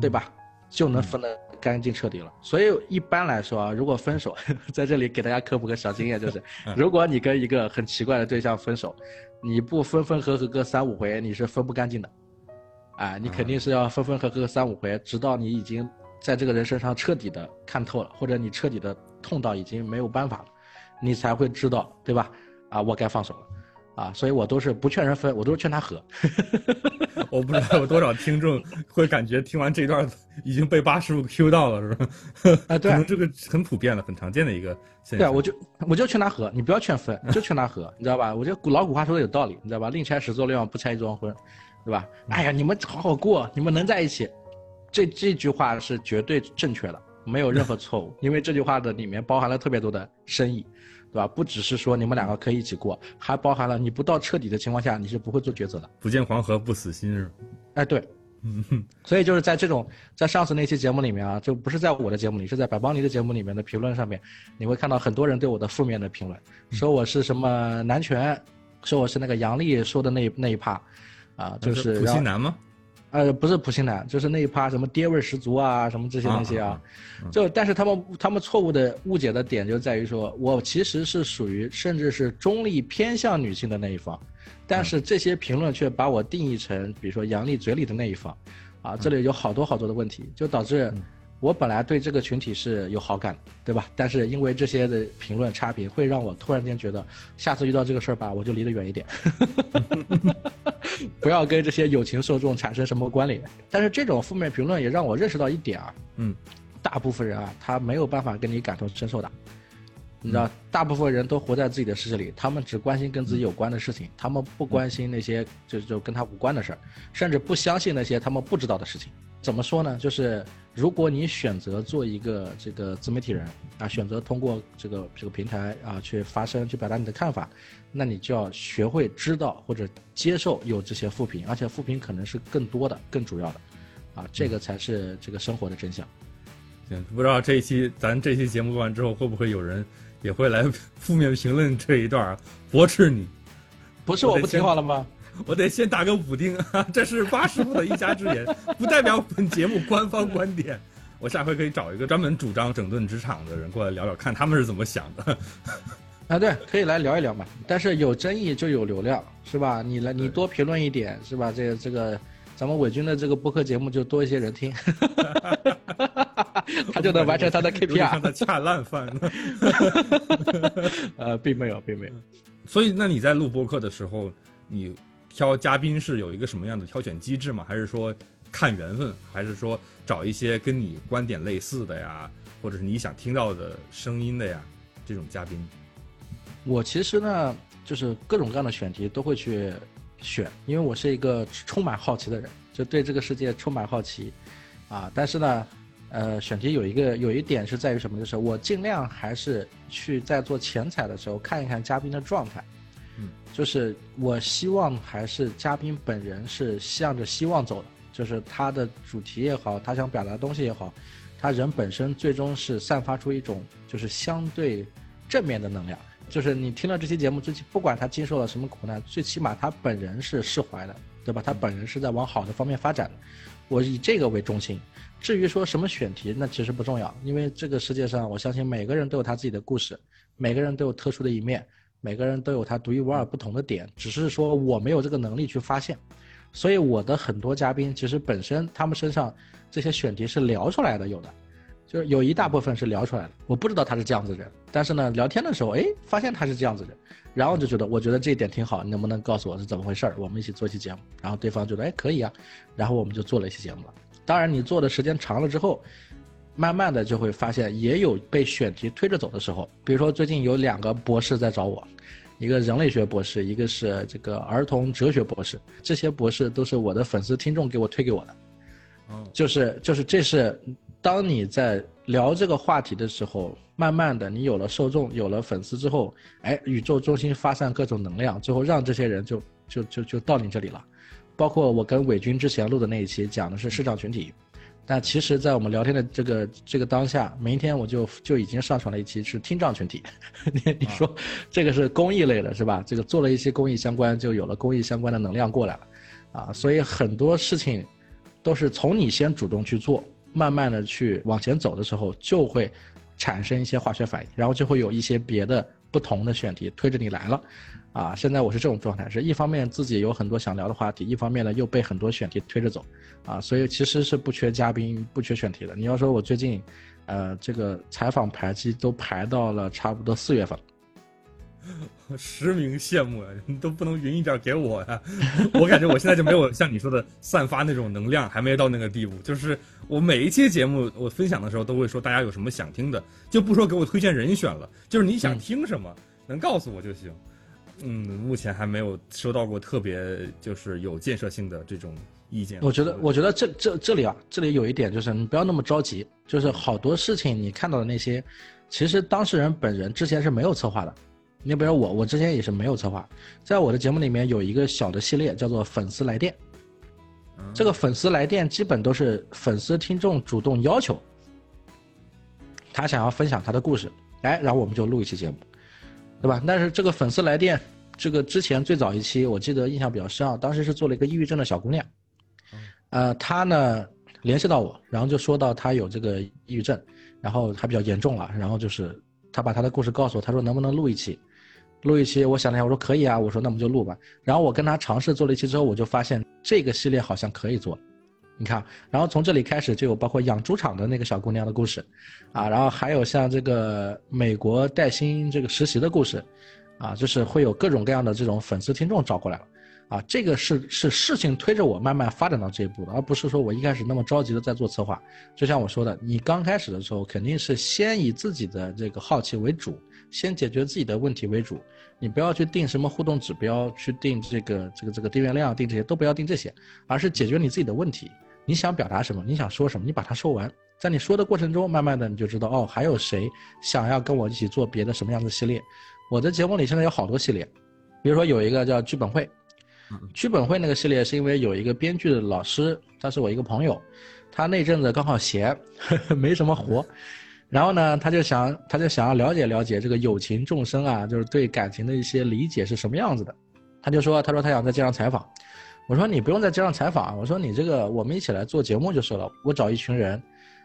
对吧，就能分得干净彻底了。所以一般来说啊，如果分手，在这里给大家科普个小经验，就是如果你跟一个很奇怪的对象分手。你不分分合合个三五回，你是分不干净的，啊，你肯定是要分分合合个三五回，直到你已经在这个人身上彻底的看透了，或者你彻底的痛到已经没有办法了，你才会知道，对吧？啊，我该放手了。啊，所以我都是不劝人分，我都是劝他和。我不知道有多少听众会感觉听完这段已经被八师傅 Q 到了，是吧？啊，对，可能这个很普遍的、很常见的一个现象。对，我就我就劝他和，你不要劝分，就劝他和，你知道吧？我觉得古老古话说的有道理，你知道吧？宁拆十座庙，不拆一桩婚，对吧？哎呀，你们好好过，你们能在一起，这这句话是绝对正确的，没有任何错误，因为这句话的里面包含了特别多的深意。对吧？不只是说你们两个可以一起过，还包含了你不到彻底的情况下，你是不会做抉择的。不见黄河不死心是吧？哎，对，所以就是在这种在上次那期节目里面啊，就不是在我的节目里，是在百邦尼的节目里面的评论上面，你会看到很多人对我的负面的评论，说我是什么男权，说我是那个杨笠说的那那一趴，啊，就是普信男吗？呃，不是普信男，就是那一趴什么爹味十足啊，什么这些东西啊，就但是他们他们错误的误解的点就在于说，我其实是属于甚至是中立偏向女性的那一方，但是这些评论却把我定义成比如说杨丽嘴里的那一方，啊，这里有好多好多的问题，就导致我本来对这个群体是有好感，对吧？但是因为这些的评论差评，会让我突然间觉得，下次遇到这个事儿吧，我就离得远一点。不要跟这些友情受众产生什么关联。但是这种负面评论也让我认识到一点啊，嗯，大部分人啊，他没有办法跟你感同身受的。你知道，大部分人都活在自己的世界里，他们只关心跟自己有关的事情，他们不关心那些就就跟他无关的事儿，甚至不相信那些他们不知道的事情。怎么说呢？就是如果你选择做一个这个自媒体人啊，选择通过这个这个平台啊去发声、去表达你的看法，那你就要学会知道或者接受有这些负评，而且负评可能是更多的、更主要的，啊，这个才是这个生活的真相。行，不知道这一期咱这期节目录完之后，会不会有人也会来负面评论这一段驳斥你？不是我不听话了吗？我得先打个补丁，这是八师傅的一家之言，不代表本节目官方观点。我下回可以找一个专门主张整顿职场的人过来聊聊，看他们是怎么想的。啊，对，可以来聊一聊嘛。但是有争议就有流量，是吧？你来，你多评论一点，是吧？这个这个，咱们伟军的这个播客节目就多一些人听，他就能完成他的 KPI。他恰烂饭。呃，并没有，并没有。所以，那你在录播客的时候，你？挑嘉宾是有一个什么样的挑选机制吗？还是说看缘分？还是说找一些跟你观点类似的呀，或者是你想听到的声音的呀这种嘉宾？我其实呢，就是各种各样的选题都会去选，因为我是一个充满好奇的人，就对这个世界充满好奇啊。但是呢，呃，选题有一个有一点是在于什么？就是我尽量还是去在做前采的时候看一看嘉宾的状态。嗯就是我希望还是嘉宾本人是向着希望走的，就是他的主题也好，他想表达的东西也好，他人本身最终是散发出一种就是相对正面的能量。就是你听了这期节目，最起不管他经受了什么苦难，最起码他本人是释怀的，对吧？他本人是在往好的方面发展的。我以这个为中心。至于说什么选题，那其实不重要，因为这个世界上，我相信每个人都有他自己的故事，每个人都有特殊的一面。每个人都有他独一无二不同的点，只是说我没有这个能力去发现，所以我的很多嘉宾其实本身他们身上这些选题是聊出来的，有的，就是有一大部分是聊出来的。我不知道他是这样子的人，但是呢，聊天的时候，哎，发现他是这样子的，然后就觉得我觉得这一点挺好，你能不能告诉我是怎么回事儿？我们一起做一期节目。然后对方觉得哎可以啊，然后我们就做了一期节目了。当然你做的时间长了之后。慢慢的就会发现，也有被选题推着走的时候。比如说，最近有两个博士在找我，一个人类学博士，一个是这个儿童哲学博士。这些博士都是我的粉丝听众给我推给我的。哦，就是就是，这是当你在聊这个话题的时候，慢慢的你有了受众，有了粉丝之后，哎，宇宙中心发散各种能量，最后让这些人就就就就到你这里了。包括我跟伟军之前录的那一期，讲的是市场群体。但其实，在我们聊天的这个这个当下，明天我就就已经上传了一期是听障群体。你你说，这个是公益类的，是吧？这个做了一些公益相关，就有了公益相关的能量过来了，啊，所以很多事情都是从你先主动去做，慢慢的去往前走的时候，就会产生一些化学反应，然后就会有一些别的不同的选题推着你来了。啊，现在我是这种状态，是一方面自己有很多想聊的话题，一方面呢又被很多选题推着走，啊，所以其实是不缺嘉宾、不缺选题的。你要说我最近，呃，这个采访排期都排到了差不多四月份，实名羡慕啊！你都不能匀一点给我呀？我感觉我现在就没有像你说的散发那种能量，还没到那个地步。就是我每一期节目我分享的时候，都会说大家有什么想听的，就不说给我推荐人选了，就是你想听什么，能告诉我就行。嗯，目前还没有收到过特别就是有建设性的这种意见。我觉得，我觉得这这这里啊，这里有一点就是你不要那么着急，就是好多事情你看到的那些，其实当事人本人之前是没有策划的。你比如我，我之前也是没有策划，在我的节目里面有一个小的系列叫做粉丝来电，这个粉丝来电基本都是粉丝听众主动要求，他想要分享他的故事，哎，然后我们就录一期节目，对吧？但是这个粉丝来电，这个之前最早一期我记得印象比较深啊，当时是做了一个抑郁症的小姑娘，呃，她呢联系到我，然后就说到她有这个抑郁症，然后还比较严重了，然后就是她把她的故事告诉我，她说能不能录一期。录一期，我想了想，我说可以啊，我说那我们就录吧。然后我跟他尝试做了一期之后，我就发现这个系列好像可以做，你看，然后从这里开始就有包括养猪场的那个小姑娘的故事，啊，然后还有像这个美国带薪这个实习的故事，啊，就是会有各种各样的这种粉丝听众找过来了，啊，这个是是事情推着我慢慢发展到这一步的，而不是说我一开始那么着急的在做策划。就像我说的，你刚开始的时候肯定是先以自己的这个好奇为主。先解决自己的问题为主，你不要去定什么互动指标，去定这个这个这个订阅量，定这些都不要定这些，而是解决你自己的问题。你想表达什么？你想说什么？你把它说完，在你说的过程中，慢慢的你就知道哦，还有谁想要跟我一起做别的什么样的系列？我的节目里现在有好多系列，比如说有一个叫剧本会，剧本会那个系列是因为有一个编剧的老师，他是我一个朋友，他那阵子刚好闲，没什么活。然后呢，他就想，他就想要了解了解这个友情众生啊，就是对感情的一些理解是什么样子的。他就说，他说他想在街上采访。我说你不用在街上采访，我说你这个我们一起来做节目就是了。我找一群人，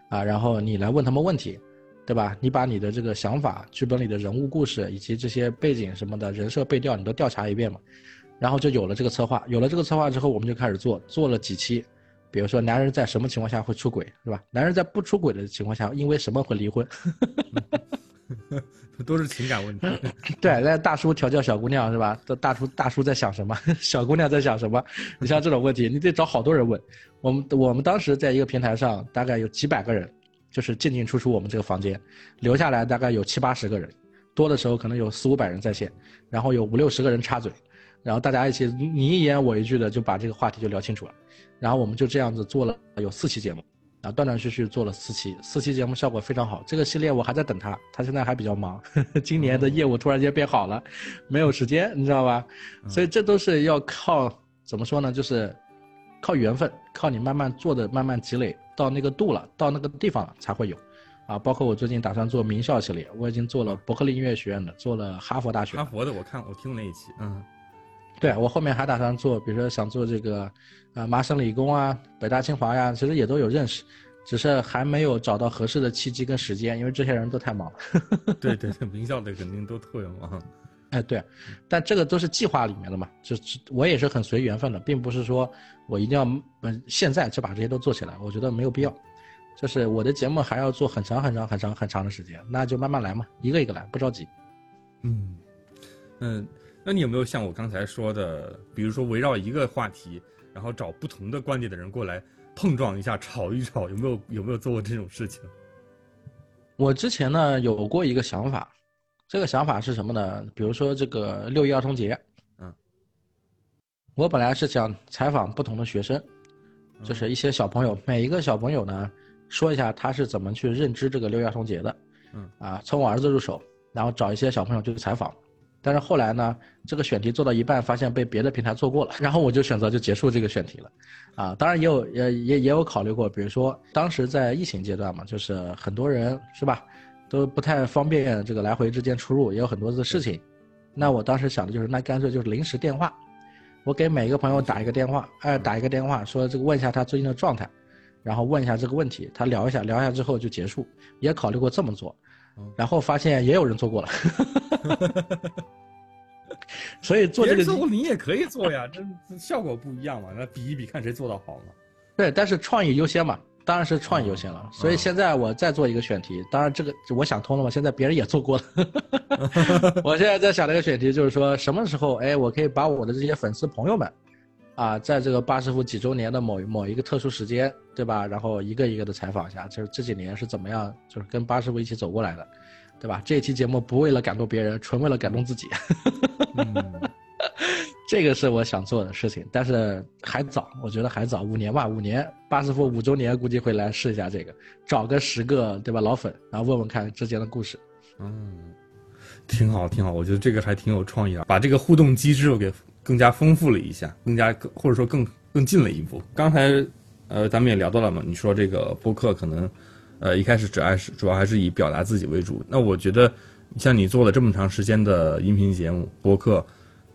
啊，然后你来问他们问题，对吧？你把你的这个想法、剧本里的人物故事以及这些背景什么的人设背调，你都调查一遍嘛。然后就有了这个策划。有了这个策划之后，我们就开始做，做了几期。比如说，男人在什么情况下会出轨，是吧？男人在不出轨的情况下，因为什么会离婚？都是情感问题。对，那大叔调教小姑娘，是吧？这大叔大叔在想什么？小姑娘在想什么？你像这种问题，你得找好多人问。我们我们当时在一个平台上，大概有几百个人，就是进进出出我们这个房间，留下来大概有七八十个人，多的时候可能有四五百人在线，然后有五六十个人插嘴，然后大家一起你一言我一句的就把这个话题就聊清楚了。然后我们就这样子做了有四期节目，啊，断断续续做了四期，四期节目效果非常好。这个系列我还在等他，他现在还比较忙，今年的业务突然间变好了，没有时间，你知道吧？所以这都是要靠怎么说呢？就是靠缘分，靠你慢慢做的，慢慢积累到那个度了，到那个地方了才会有。啊，包括我最近打算做名校系列，我已经做了伯克利音乐学院的，做了哈佛大学。哈佛的我看我听过那一期，嗯。对我后面还打算做，比如说想做这个，啊，麻省理工啊，北大清华呀，其实也都有认识，只是还没有找到合适的契机跟时间，因为这些人都太忙了。对对对，名校的肯定都特别忙。哎，对，但这个都是计划里面的嘛，就是我也是很随缘分的，并不是说我一定要嗯现在就把这些都做起来，我觉得没有必要。就是我的节目还要做很长很长很长很长的时间，那就慢慢来嘛，一个一个来，不着急。嗯，嗯。那你有没有像我刚才说的，比如说围绕一个话题，然后找不同的观点的人过来碰撞一下、吵一吵，有没有有没有做过这种事情？我之前呢有过一个想法，这个想法是什么呢？比如说这个六一儿童节，嗯，我本来是想采访不同的学生，就是一些小朋友，每一个小朋友呢说一下他是怎么去认知这个六一儿童节的，嗯，啊，从我儿子入手，然后找一些小朋友去采访。但是后来呢，这个选题做到一半，发现被别的平台做过了，然后我就选择就结束这个选题了，啊，当然也有也也也有考虑过，比如说当时在疫情阶段嘛，就是很多人是吧，都不太方便这个来回之间出入，也有很多的事情，那我当时想的就是，那干脆就是临时电话，我给每一个朋友打一个电话，哎，打一个电话说这个问一下他最近的状态，然后问一下这个问题，他聊一下，聊一下之后就结束，也考虑过这么做。然后发现也有人做过了，所以做这个做过你也可以做呀，这效果不一样嘛，那比一比看谁做的好嘛。对，但是创意优先嘛，当然是创意优先了。所以现在我再做一个选题，当然这个我想通了嘛，现在别人也做过了。我现在在想这个选题，就是说什么时候，哎，我可以把我的这些粉丝朋友们。啊，在这个巴师傅几周年的某某一个特殊时间，对吧？然后一个一个的采访一下，就是这几年是怎么样，就是跟巴师傅一起走过来的，对吧？这期节目不为了感动别人，纯为了感动自己。这个是我想做的事情，但是还早，我觉得还早，五年吧，五年巴师傅五周年估计会来试一下这个，找个十个对吧老粉，然后问问看之间的故事。嗯，挺好，挺好，我觉得这个还挺有创意的，把这个互动机制给。更加丰富了一下，更加或者说更更近了一步。刚才呃，咱们也聊到了嘛，你说这个播客可能呃一开始主要是主要还是以表达自己为主。那我觉得像你做了这么长时间的音频节目播客，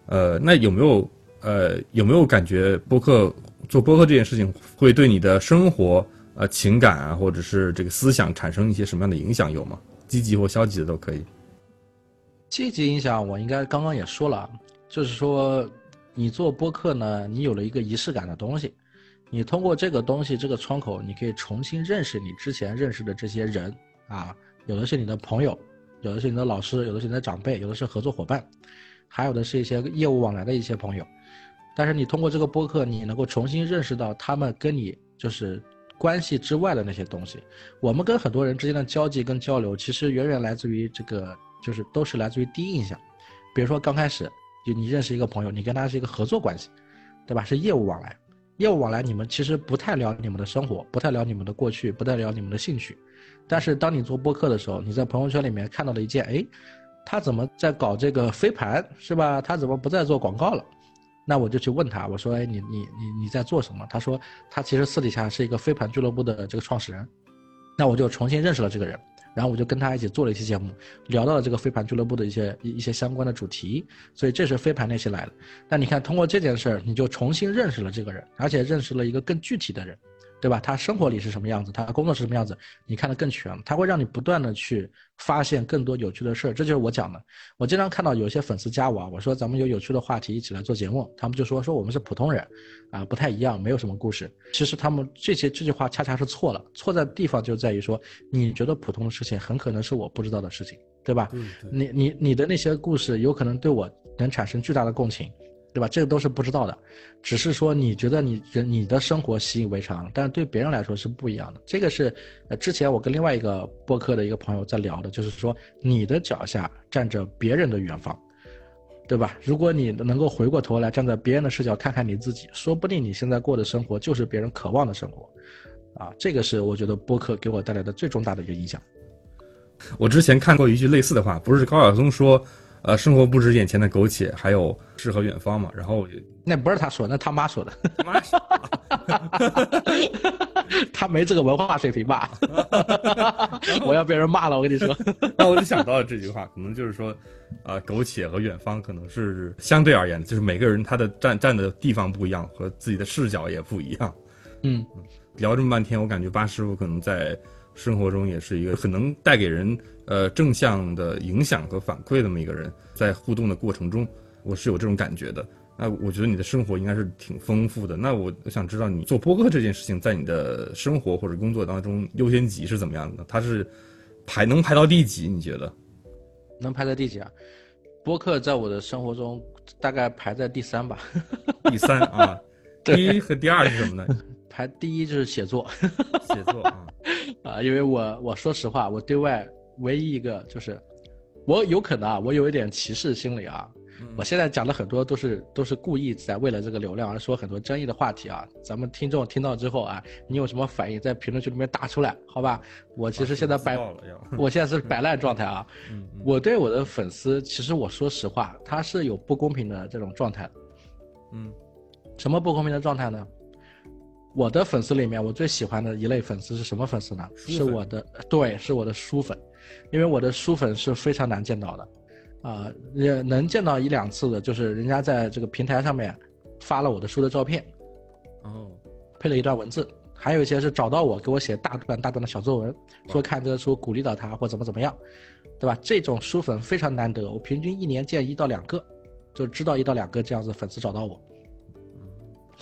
呃，那有没有呃有没有感觉播客做播客这件事情会对你的生活呃情感啊，或者是这个思想产生一些什么样的影响？有吗？积极或消极的都可以。积极影响，我应该刚刚也说了，就是说，你做播客呢，你有了一个仪式感的东西，你通过这个东西这个窗口，你可以重新认识你之前认识的这些人啊，有的是你的朋友，有的是你的老师，有的是你的长辈，有的是合作伙伴，还有的是一些业务往来的一些朋友，但是你通过这个播客，你能够重新认识到他们跟你就是关系之外的那些东西。我们跟很多人之间的交际跟交流，其实远远来自于这个。就是都是来自于第一印象，比如说刚开始就你认识一个朋友，你跟他是一个合作关系，对吧？是业务往来，业务往来你们其实不太聊你们的生活，不太聊你们的过去，不太聊你们的兴趣。但是当你做播客的时候，你在朋友圈里面看到了一件，哎，他怎么在搞这个飞盘，是吧？他怎么不再做广告了？那我就去问他，我说，哎，你你你你在做什么？他说他其实私底下是一个飞盘俱乐部的这个创始人。那我就重新认识了这个人。然后我就跟他一起做了一期节目，聊到了这个飞盘俱乐部的一些一一些相关的主题，所以这是飞盘那期来的。但你看，通过这件事儿，你就重新认识了这个人，而且认识了一个更具体的人。对吧？他生活里是什么样子？他工作是什么样子？你看得更全了。他会让你不断的去发现更多有趣的事儿。这就是我讲的。我经常看到有些粉丝加我，我说咱们有有趣的话题一起来做节目，他们就说说我们是普通人，啊，不太一样，没有什么故事。其实他们这些这句话恰恰是错了，错在地方就在于说，你觉得普通的事情很可能是我不知道的事情，对吧？你你你的那些故事有可能对我能产生巨大的共情。对吧？这个都是不知道的，只是说你觉得你你的生活习以为常，但是对别人来说是不一样的。这个是，呃，之前我跟另外一个播客的一个朋友在聊的，就是说你的脚下站着别人的远方，对吧？如果你能够回过头来站在别人的视角看看你自己，说不定你现在过的生活就是别人渴望的生活，啊，这个是我觉得播客给我带来的最重大的一个影响。我之前看过一句类似的话，不是高晓松说。呃，生活不止眼前的苟且，还有诗和远方嘛。然后我就那不是他说，那他妈说的。他妈说，他没这个文化水平吧？我要被人骂了，我跟你说。那我就想到了这句话，可能就是说，啊，苟且和远方可能是相对而言的，就是每个人他的站站的地方不一样，和自己的视角也不一样。嗯，聊这么半天，我感觉巴师傅可能在生活中也是一个很能带给人。呃，正向的影响和反馈的那么一个人，在互动的过程中，我是有这种感觉的。那我觉得你的生活应该是挺丰富的。那我我想知道，你做播客这件事情，在你的生活或者工作当中优先级是怎么样的？它是排能排到第几？你觉得？能排在第几啊？播客在我的生活中大概排在第三吧。第三啊？第一和第二是什么呢？排第一就是写作。写作啊啊，因为我我说实话，我对外。唯一一个就是，我有可能啊，我有一点歧视心理啊。我现在讲的很多都是都是故意在为了这个流量而说很多争议的话题啊。咱们听众听到之后啊，你有什么反应，在评论区里面打出来，好吧？我其实现在摆，我现在是摆烂状态啊。我对我的粉丝，其实我说实话，他是有不公平的这种状态。嗯，什么不公平的状态呢？我的粉丝里面，我最喜欢的一类粉丝是什么粉丝呢？是我的，对，是我的书粉。因为我的书粉是非常难见到的，啊，也能见到一两次的，就是人家在这个平台上面发了我的书的照片，哦，配了一段文字，还有一些是找到我给我写大段大段的小作文，说看这个书鼓励到他或怎么怎么样，对吧？这种书粉非常难得，我平均一年见一到两个，就知道一到两个这样子粉丝找到我，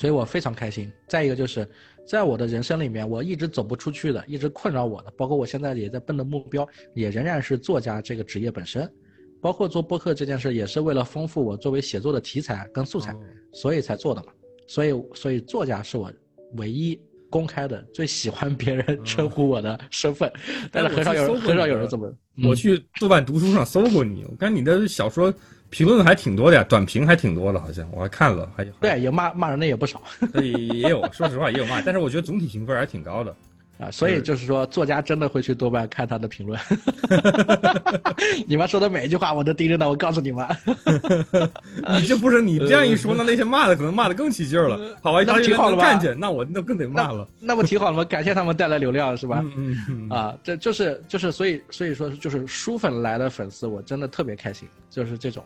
所以我非常开心。再一个就是。在我的人生里面，我一直走不出去的，一直困扰我的，包括我现在也在奔的目标，也仍然是作家这个职业本身，包括做播客这件事，也是为了丰富我作为写作的题材跟素材，所以才做的嘛。所以，所以作家是我唯一公开的最喜欢别人称呼我的身份，但是很少有人很少有人这么。我去豆瓣读书上搜过你，我看你的小说。评论还挺多的呀，短评还挺多的，好像我还看了，还对，也骂骂人的也不少，也也有，说实话也有骂，但是我觉得总体评分还挺高的。啊，所以就是说，作家真的会去豆瓣看他的评论。你们说的每一句话我都盯着呢，我告诉你们。你这不是你这样一说，那那些骂的可能骂的更起劲了。好吧，那挺好的吧？看见，那我那更得骂了。那不挺好了吗？感谢他们带来流量，是吧？嗯嗯。啊，这就是就是，所以所以说就是书粉来的粉丝，我真的特别开心，就是这种。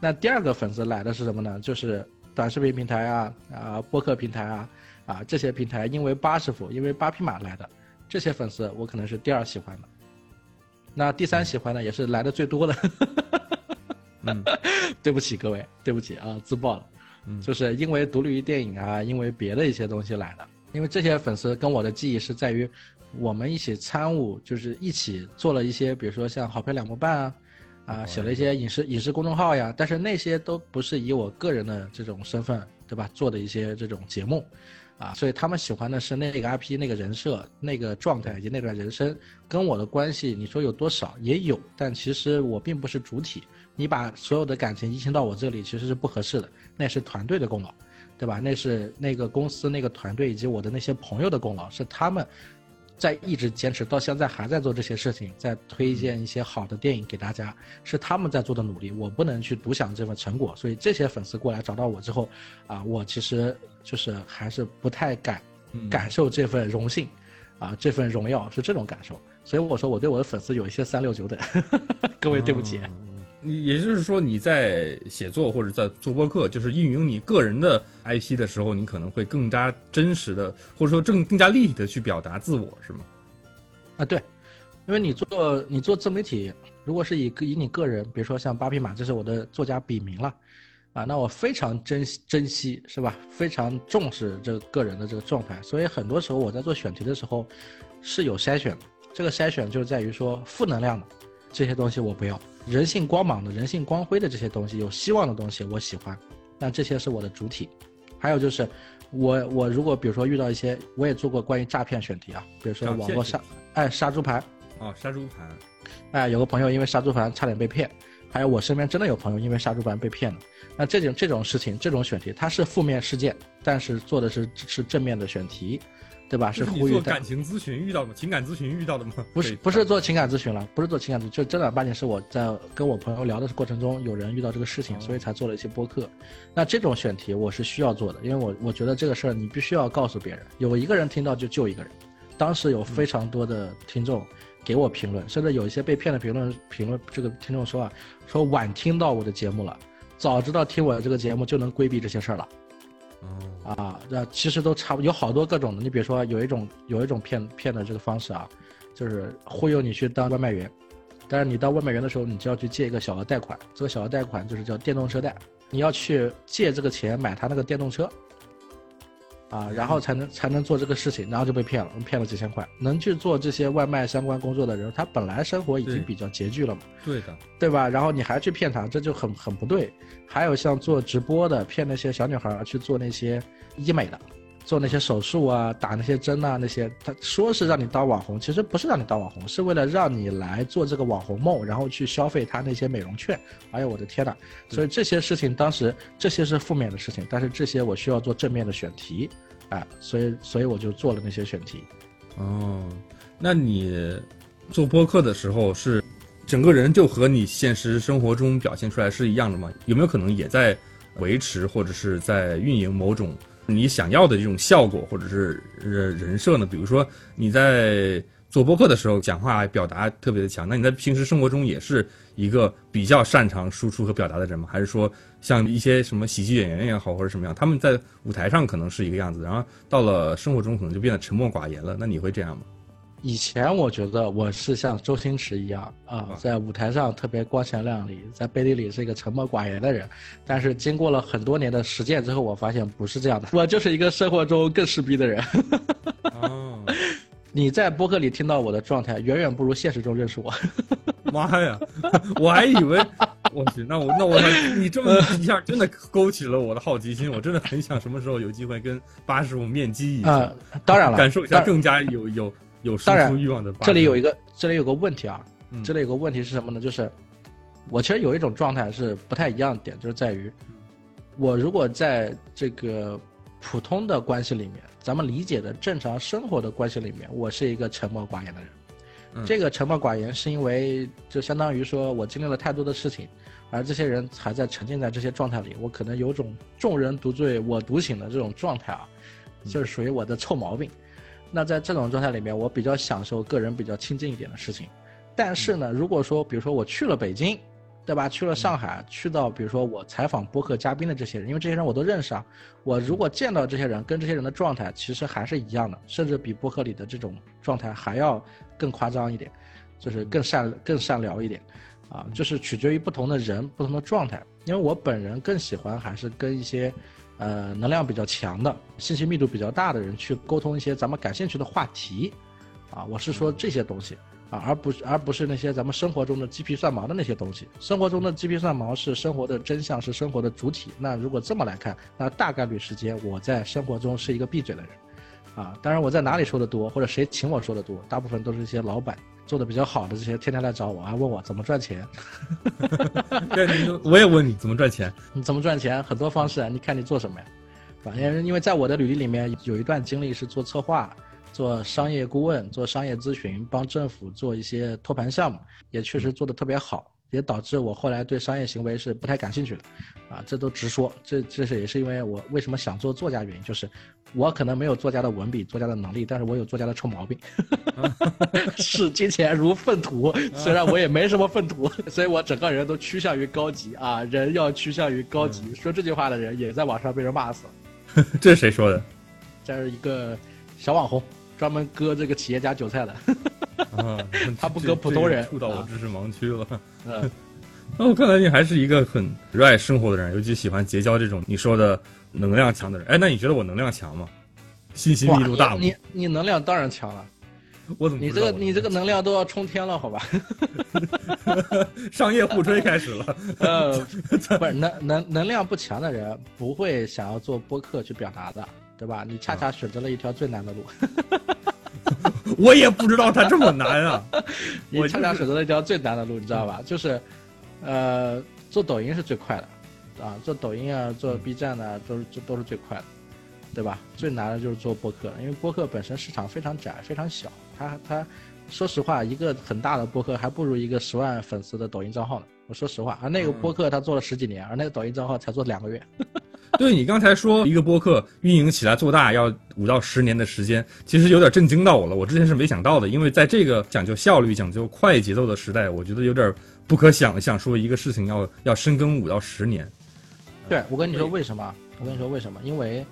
那第二个粉丝来的是什么呢？就是短视频平台啊啊，播客平台啊。啊，这些平台因为八师傅，因为八匹马来的，这些粉丝我可能是第二喜欢的。那第三喜欢的也是来的最多的。嗯，对不起各位，对不起啊，自爆了。嗯，就是因为独立于电影啊，因为别的一些东西来的。因为这些粉丝跟我的记忆是在于，我们一起参悟，就是一起做了一些，比如说像好评两模半啊，啊，写了一些影视影视公众号呀。但是那些都不是以我个人的这种身份，对吧？做的一些这种节目。啊，所以他们喜欢的是那个 IP、那个人设、那个状态以及那段人生，跟我的关系，你说有多少也有，但其实我并不是主体。你把所有的感情移情到我这里，其实是不合适的。那是团队的功劳，对吧？那是那个公司、那个团队以及我的那些朋友的功劳，是他们。在一直坚持到现在还在做这些事情，在推荐一些好的电影给大家，是他们在做的努力，我不能去独享这份成果。所以这些粉丝过来找到我之后，啊，我其实就是还是不太敢感受这份荣幸，啊，这份荣耀是这种感受。所以我说我对我的粉丝有一些三六九等，各位对不起。你你也就是说，你在写作或者在做播客，就是运营你个人的 IP 的时候，你可能会更加真实的，或者说更更加立体的去表达自我，是吗？啊，对，因为你做你做自媒体，如果是以以你个人，比如说像八匹马，这是我的作家笔名了，啊，那我非常珍惜珍惜，是吧？非常重视这个个人的这个状态，所以很多时候我在做选题的时候是有筛选的，这个筛选就在于说负能量的这些东西我不要。人性光芒的、人性光辉的这些东西，有希望的东西，我喜欢。那这些是我的主体。还有就是，我我如果比如说遇到一些，我也做过关于诈骗选题啊，比如说网络杀，哎杀猪盘。哦，杀猪盘。哎，有个朋友因为杀猪盘差点被骗，还有我身边真的有朋友因为杀猪盘被骗了。那这种这种事情，这种选题，它是负面事件，但是做的是是正面的选题。对吧？是呼吁做感情咨询遇到的吗？情感咨询遇到的吗？不是，不是做情感咨询了，不是做情感咨询，就正儿八经是我在跟我朋友聊的过程中，有人遇到这个事情，所以才做了一些播客。那这种选题我是需要做的，因为我我觉得这个事儿你必须要告诉别人，有一个人听到就救一个人。当时有非常多的听众给我评论，甚至有一些被骗的评论评论，这个听众说啊，说晚听到我的节目了，早知道听我的这个节目就能规避这些事儿了。啊，那其实都差不有好多各种的。你比如说，有一种有一种骗骗的这个方式啊，就是忽悠你去当外卖员，但是你当外卖员的时候，你就要去借一个小额贷款，这个小额贷款就是叫电动车贷，你要去借这个钱买他那个电动车。啊，然后才能才能做这个事情，然后就被骗了，骗了几千块。能去做这些外卖相关工作的人，他本来生活已经比较拮据了嘛，对的，对吧？然后你还去骗他，这就很很不对。还有像做直播的，骗那些小女孩去做那些医美的。做那些手术啊，打那些针啊，那些他说是让你当网红，其实不是让你当网红，是为了让你来做这个网红梦，然后去消费他那些美容券。哎呦我的天呐！所以这些事情当时这些是负面的事情，但是这些我需要做正面的选题，哎，所以所以我就做了那些选题。哦，那你做播客的时候是整个人就和你现实生活中表现出来是一样的吗？有没有可能也在维持或者是在运营某种？你想要的这种效果或者是人人设呢？比如说你在做播客的时候讲话表达特别的强，那你在平时生活中也是一个比较擅长输出和表达的人吗？还是说像一些什么喜剧演员也好或者什么样，他们在舞台上可能是一个样子，然后到了生活中可能就变得沉默寡言了？那你会这样吗？以前我觉得我是像周星驰一样啊，在舞台上特别光鲜亮丽，在背地里是一个沉默寡言的人。但是经过了很多年的实践之后，我发现不是这样的，我就是一个生活中更势逼的人。哦，你在播客里听到我的状态，远远不如现实中认识我。妈呀，我还以为我去，那我那我你这么一下真的勾起了我的好奇心，我真的很想什么时候有机会跟八师傅面基一下。啊，当然了，感受一下更加有有。有输出欲望的，这里有一个，这里有个问题啊，这里有个问题是什么呢？就是我其实有一种状态是不太一样的点，就是在于我如果在这个普通的关系里面，咱们理解的正常生活的关系里面，我是一个沉默寡言的人。嗯这个沉默寡言是因为就相当于说我经历了太多的事情，而这些人还在沉浸在这些状态里，我可能有种众人独醉我独醒的这种状态啊，就是属于我的臭毛病。那在这种状态里面，我比较享受个人比较亲近一点的事情。但是呢，如果说比如说我去了北京，对吧？去了上海，去到比如说我采访播客嘉宾的这些人，因为这些人我都认识啊。我如果见到这些人，跟这些人的状态其实还是一样的，甚至比播客里的这种状态还要更夸张一点，就是更善更善聊一点，啊，就是取决于不同的人、不同的状态。因为我本人更喜欢还是跟一些，呃，能量比较强的、信息密度比较大的人去沟通一些咱们感兴趣的话题，啊，我是说这些东西。啊，而不是而不是那些咱们生活中的鸡皮蒜毛的那些东西。生活中的鸡皮蒜毛是生活的真相，是生活的主体。那如果这么来看，那大概率时间我在生活中是一个闭嘴的人，啊，当然我在哪里说的多，或者谁请我说的多，大部分都是一些老板做的比较好的这些，天天来找我啊，问我怎么赚钱，对，你我也问你怎么赚钱？你怎么赚钱？很多方式啊，你看你做什么呀？啊，因为因为在我的履历里面有一段经历是做策划。做商业顾问，做商业咨询，帮政府做一些托盘项目，也确实做的特别好，也导致我后来对商业行为是不太感兴趣的，啊，这都直说，这这是也是因为我为什么想做作家原因，就是我可能没有作家的文笔、作家的能力，但是我有作家的臭毛病，视金钱如粪土，虽然我也没什么粪土，所以我整个人都趋向于高级啊，人要趋向于高级，说这句话的人也在网上被人骂死了，这是谁说的？这是一个小网红。专门割这个企业家韭菜的，啊，他不割普通人，触到我知识盲区了。嗯，那我看来你还是一个很热爱生活的人，尤其喜欢结交这种你说的能量强的人。哎，那你觉得我能量强吗？信息密度大吗？你你能量当然强了。我怎么你这个你这个能量都要冲天了，好吧？商业互吹开始了。呃，不是能能能量不强的人不会想要做播客去表达的。对吧？你恰恰选择了一条最难的路。我也不知道它这么难啊！你恰恰选择了一条最难的路，你知道吧？就是，呃，做抖音是最快的，啊，做抖音啊，做 B 站呢、啊，都是这都是最快的，对吧？最难的就是做播客，因为播客本身市场非常窄、非常小，它它，说实话，一个很大的播客还不如一个十万粉丝的抖音账号呢。我说实话，而那个播客他做了十几年，而那个抖音账号才做两个月。对你刚才说一个播客运营起来做大要五到十年的时间，其实有点震惊到我了。我之前是没想到的，因为在这个讲究效率、讲究快节奏的时代，我觉得有点不可想象，说一个事情要要深耕五到十年。对，我跟你说为什么？我跟你说为什么？因为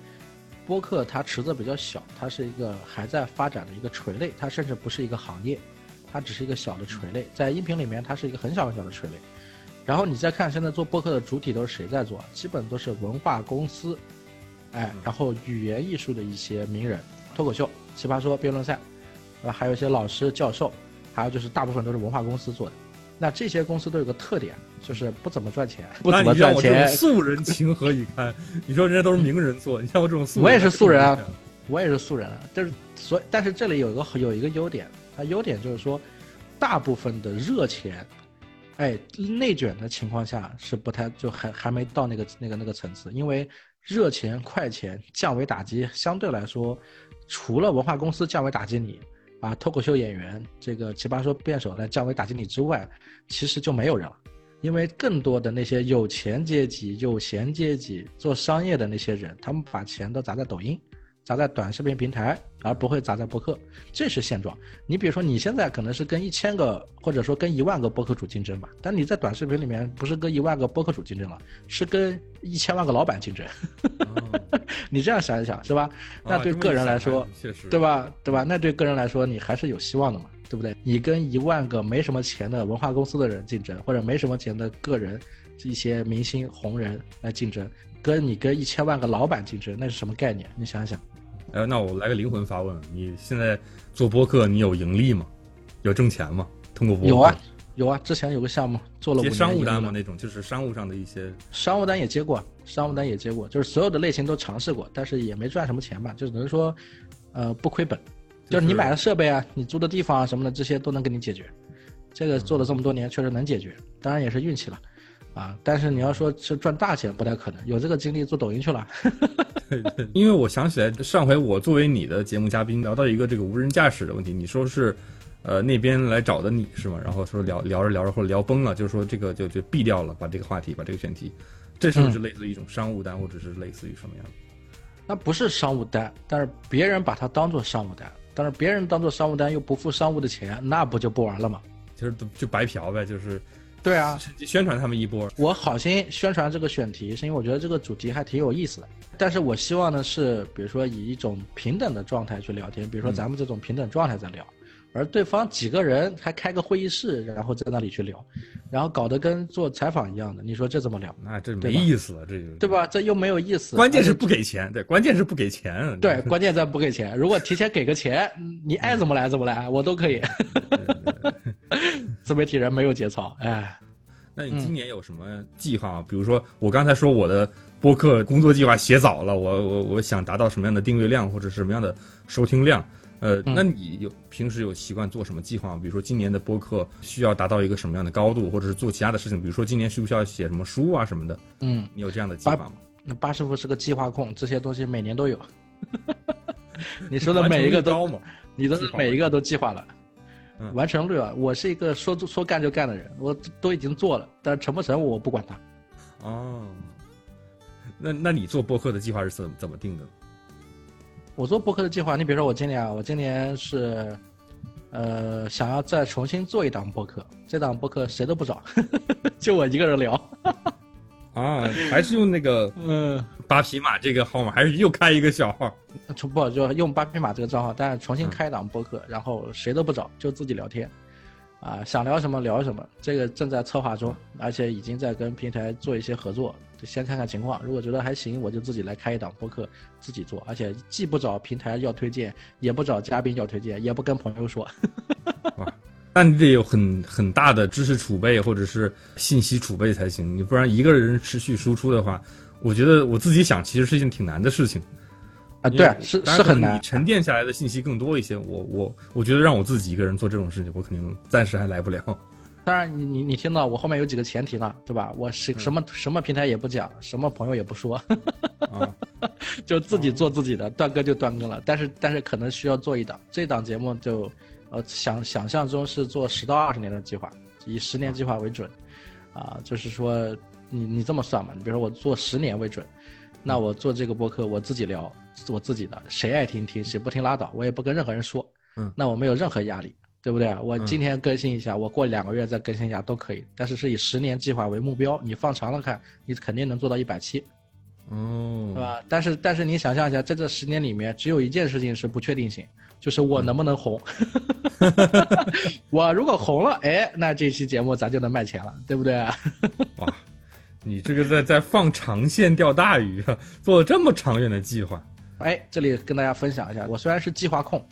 播客它池子比较小，它是一个还在发展的一个垂类，它甚至不是一个行业，它只是一个小的垂类。在音频里面，它是一个很小很小的垂类。然后你再看现在做播客的主体都是谁在做？基本都是文化公司，哎，然后语言艺术的一些名人，脱口秀、奇葩说、辩论赛，啊，还有一些老师、教授，还有就是大部分都是文化公司做的。那这些公司都有个特点，就是不怎么赚钱，不怎么赚钱。素人情何以堪？你说人家都是名人做，你像我这种素人，我也是素人啊，我也是素人啊。就是所，但是这里有一个有一个优点，它优点就是说，大部分的热钱。哎，内卷的情况下是不太就还还没到那个那个那个层次，因为热钱快钱降维打击相对来说，除了文化公司降维打击你，啊，脱口秀演员这个奇葩说辩手来降维打击你之外，其实就没有人了，因为更多的那些有钱阶级、有闲阶级做商业的那些人，他们把钱都砸在抖音。砸在短视频平台，而不会砸在播客，这是现状。你比如说，你现在可能是跟一千个或者说跟一万个播客主竞争吧，但你在短视频里面不是跟一万个播客主竞争了，是跟一千万个老板竞争。你这样想一想，是吧？那对个人来说，对吧？对吧？那对个人来说，你还是有希望的嘛，对不对？你跟一万个没什么钱的文化公司的人竞争，或者没什么钱的个人一些明星红人来竞争，跟你跟一千万个老板竞争，那是什么概念？你想想。哎，那我来个灵魂发问：你现在做播客，你有盈利吗？有挣钱吗？通过播客？有啊，有啊。之前有个项目做了接商务单嘛？那种就是商务上的一些商务单也接过，商务单也接过，就是所有的类型都尝试过，但是也没赚什么钱吧，就只能说，呃，不亏本。就是你买的设备啊，你租的地方啊什么的，这些都能给你解决。这个做了这么多年，确实能解决，当然也是运气了，啊。但是你要说是赚大钱，不太可能。有这个精力做抖音去了。对对，因为我想起来上回我作为你的节目嘉宾聊到一个这个无人驾驶的问题，你说是，呃那边来找的你是吗？然后说聊聊着聊着或者聊崩了，就是说这个就就毙掉了，把这个话题把这个选题，这是不是类似于一种商务单，或者是类似于什么样的？那不是商务单，但是别人把它当做商务单，但是别人当做商务单又不付商务的钱，那不就不玩了吗？就是就白嫖呗，就是对啊，宣传他们一波。我好心宣传这个选题，是因为我觉得这个主题还挺有意思的。但是我希望呢是，比如说以一种平等的状态去聊天，比如说咱们这种平等状态在聊。而对方几个人还开个会议室，然后在那里去聊，然后搞得跟做采访一样的，你说这怎么聊？那这没意思了，这就对吧？这又没有意思。关键是不给钱，对，关键是不给钱。对，关键在不给钱。如果提前给个钱，你爱怎么来怎么来，我都可以。自媒体人没有节操，哎。那你今年有什么计划吗？比如说，我刚才说我的播客工作计划写早了，我我我想达到什么样的订阅量或者什么样的收听量？呃，那你有平时有习惯做什么计划吗？比如说今年的播客需要达到一个什么样的高度，或者是做其他的事情？比如说今年需不需要写什么书啊什么的？嗯，你有这样的计划吗？那八师傅是个计划控，这些东西每年都有。你说的每一个都，你的每一个都计划了，完成率啊！我是一个说说干就干的人，我都已经做了，但是成不成我不管他。哦，那那你做播客的计划是怎怎么定的？我做播客的计划，你比如说我今年啊，我今年是，呃，想要再重新做一档播客，这档播客谁都不找，就我一个人聊。啊，还是用那个嗯八匹马这个号码，还是又开一个小号？不，就用八匹马这个账号，但是重新开一档播客，然后谁都不找，就自己聊天，啊，想聊什么聊什么，这个正在策划中，而且已经在跟平台做一些合作。先看看情况，如果觉得还行，我就自己来开一档播客，自己做，而且既不找平台要推荐，也不找嘉宾要推荐，也不跟朋友说。哇，那你得有很很大的知识储备或者是信息储备才行，你不然一个人持续输出的话，我觉得我自己想其实是一件挺难的事情。啊，对，是是很难。你沉淀下来的信息更多一些，我我我觉得让我自己一个人做这种事情，我肯定暂时还来不了。当然，你你你听到我后面有几个前提了，对吧？我是什么什么平台也不讲，什么朋友也不说，就自己做自己的，断更就断更了。但是但是可能需要做一档，这档节目就，呃想想象中是做十到二十年的计划，以十年计划为准，啊，就是说你你这么算嘛？你比如说我做十年为准，那我做这个播客我自己聊，我自己的，谁爱听听，谁不听拉倒，我也不跟任何人说，嗯，那我没有任何压力。对不对？我今天更新一下，我过两个月再更新一下都可以。但是是以十年计划为目标，你放长了看，你肯定能做到一百期，哦，是吧？但是但是你想象一下，在这十年里面，只有一件事情是不确定性，就是我能不能红。我如果红了，哎，那这期节目咱就能卖钱了，对不对？哇，你这个在在放长线钓大鱼啊，做了这么长远的计划。哎，这里跟大家分享一下，我虽然是计划控。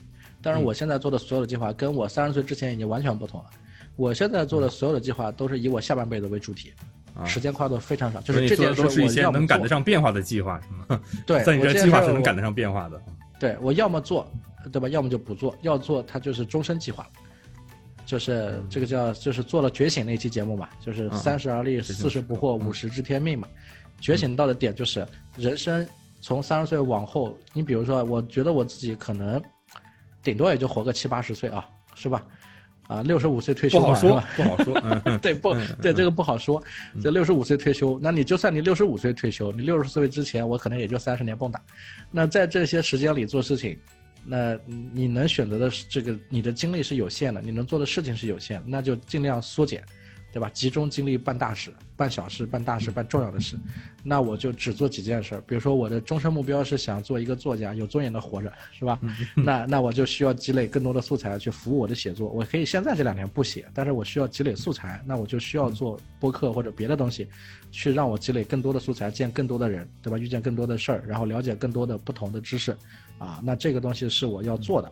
但是我现在做的所有的计划跟我三十岁之前已经完全不同了。我现在做的所有的计划都是以我下半辈子为主体，时间跨度非常少。就是这件事都是一些能赶得上变化的计划，是吗？对，在你这计划是能赶得上变化的。对，我要么做，对吧？要么就不做。要做，它就是终身计划。就是这个叫，就是做了觉醒那期节目嘛，就是三十而立，四十不惑，五十知天命嘛。觉醒到的点就是人生从三十岁往后，你比如说，我觉得我自己可能。顶多也就活个七八十岁啊，是吧？啊，六十五岁退休不好说，不好说。对，不对，这个不好说。这六十五岁退休，那你就算你六十五岁退休，你六十岁之前，我可能也就三十年蹦跶。那在这些时间里做事情，那你能选择的这个你的精力是有限的，你能做的事情是有限，那就尽量缩减。对吧？集中精力办大事、办小事、办大事、办重要的事，那我就只做几件事。比如说，我的终身目标是想做一个作家，有尊严的活着，是吧？那那我就需要积累更多的素材去服务我的写作。我可以现在这两年不写，但是我需要积累素材，那我就需要做播客或者别的东西，去让我积累更多的素材，见更多的人，对吧？遇见更多的事儿，然后了解更多的不同的知识，啊，那这个东西是我要做的。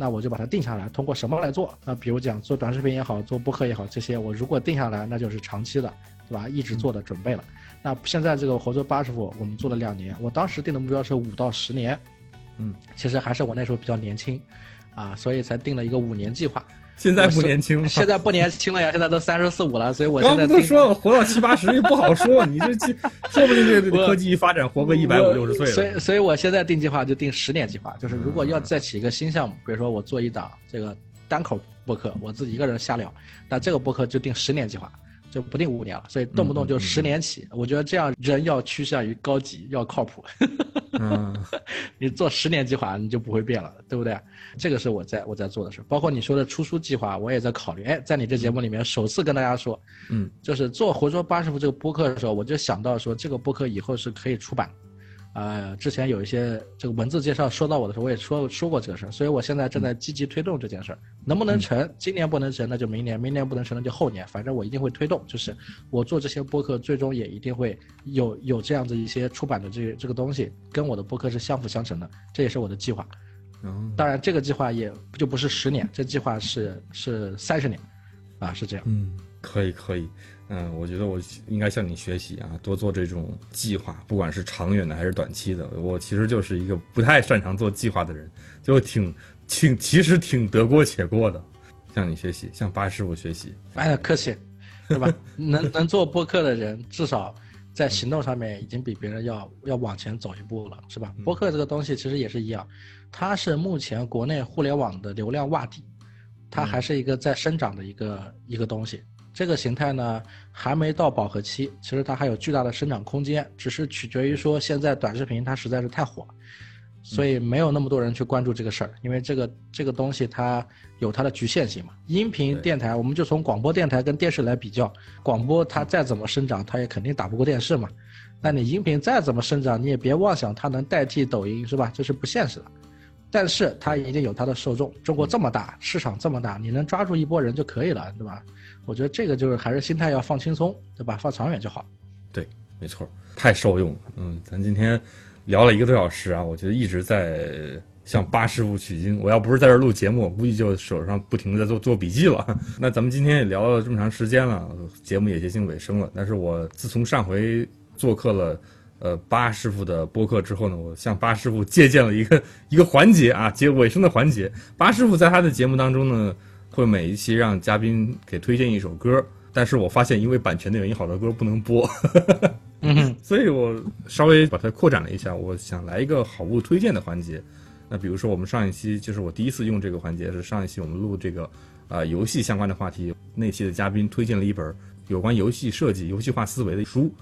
那我就把它定下来，通过什么来做？那比如讲做短视频也好，做播客也好，这些我如果定下来，那就是长期的，对吧？一直做的准备了。那现在这个活做八十副，我们做了两年，我当时定的目标是五到十年，嗯，其实还是我那时候比较年轻，啊，所以才定了一个五年计划。现在不年轻了，现在不年轻了呀，现在都三十四五了，所以我现在都说了，活到七八十也不好说，你这这 说不定这个科技一发展，活个一百五六十岁了。所以，所以我现在定计划就定十年计划，就是如果要再起一个新项目，比如说我做一档这个单口播客，我自己一个人瞎聊，那这个播客就定十年计划。就不定五年了，所以动不动就十年起。我觉得这样人要趋向于高级，要靠谱。嗯，你做十年计划，你就不会变了，对不对？这个是我在我在做的事，包括你说的出书计划，我也在考虑。哎，在你这节目里面首次跟大家说，嗯，就是做活捉八师傅这个播客的时候，我就想到说这个播客以后是可以出版。呃，之前有一些这个文字介绍说到我的时候，我也说说过这个事儿，所以我现在正在积极推动这件事儿。能不能成？今年不能成，那就明年；明年不能成，那就后年。反正我一定会推动，就是我做这些播客，最终也一定会有有这样子一些出版的这这个东西，跟我的播客是相辅相成的，这也是我的计划。当然，这个计划也就不是十年，这计划是是三十年，啊，是这样。嗯，可以可以。嗯，我觉得我应该向你学习啊，多做这种计划，不管是长远的还是短期的。我其实就是一个不太擅长做计划的人，就挺挺其实挺得过且过的。向你学习，向巴师傅学习。哎呀，客气，对吧？能能做播客的人，至少在行动上面已经比别人要要往前走一步了，是吧？播客这个东西其实也是一样，它是目前国内互联网的流量洼地，它还是一个在生长的一个一个东西。这个形态呢，还没到饱和期，其实它还有巨大的生长空间，只是取决于说现在短视频它实在是太火，所以没有那么多人去关注这个事儿，因为这个这个东西它有它的局限性嘛。音频电台，我们就从广播电台跟电视来比较，广播它再怎么生长，它也肯定打不过电视嘛。那你音频再怎么生长，你也别妄想它能代替抖音，是吧？这是不现实的。但是它一定有它的受众，中国这么大，市场这么大，你能抓住一波人就可以了，对吧？我觉得这个就是还是心态要放轻松，对吧？放长远就好。对，没错，太受用了。嗯，咱今天聊了一个多小时啊，我觉得一直在向八师傅取经。我要不是在这录节目，我估计就手上不停的在做做笔记了。那咱们今天也聊了这么长时间了，节目也接近尾声了。但是我自从上回做客了呃八师傅的播客之后呢，我向八师傅借鉴了一个一个环节啊，接尾声的环节。八师傅在他的节目当中呢。会每一期让嘉宾给推荐一首歌，但是我发现因为版权的原因，好多歌不能播，嗯所以我稍微把它扩展了一下。我想来一个好物推荐的环节。那比如说我们上一期就是我第一次用这个环节，是上一期我们录这个啊游戏相关的话题，那期的嘉宾推荐了一本有关游戏设计、游戏化思维的书。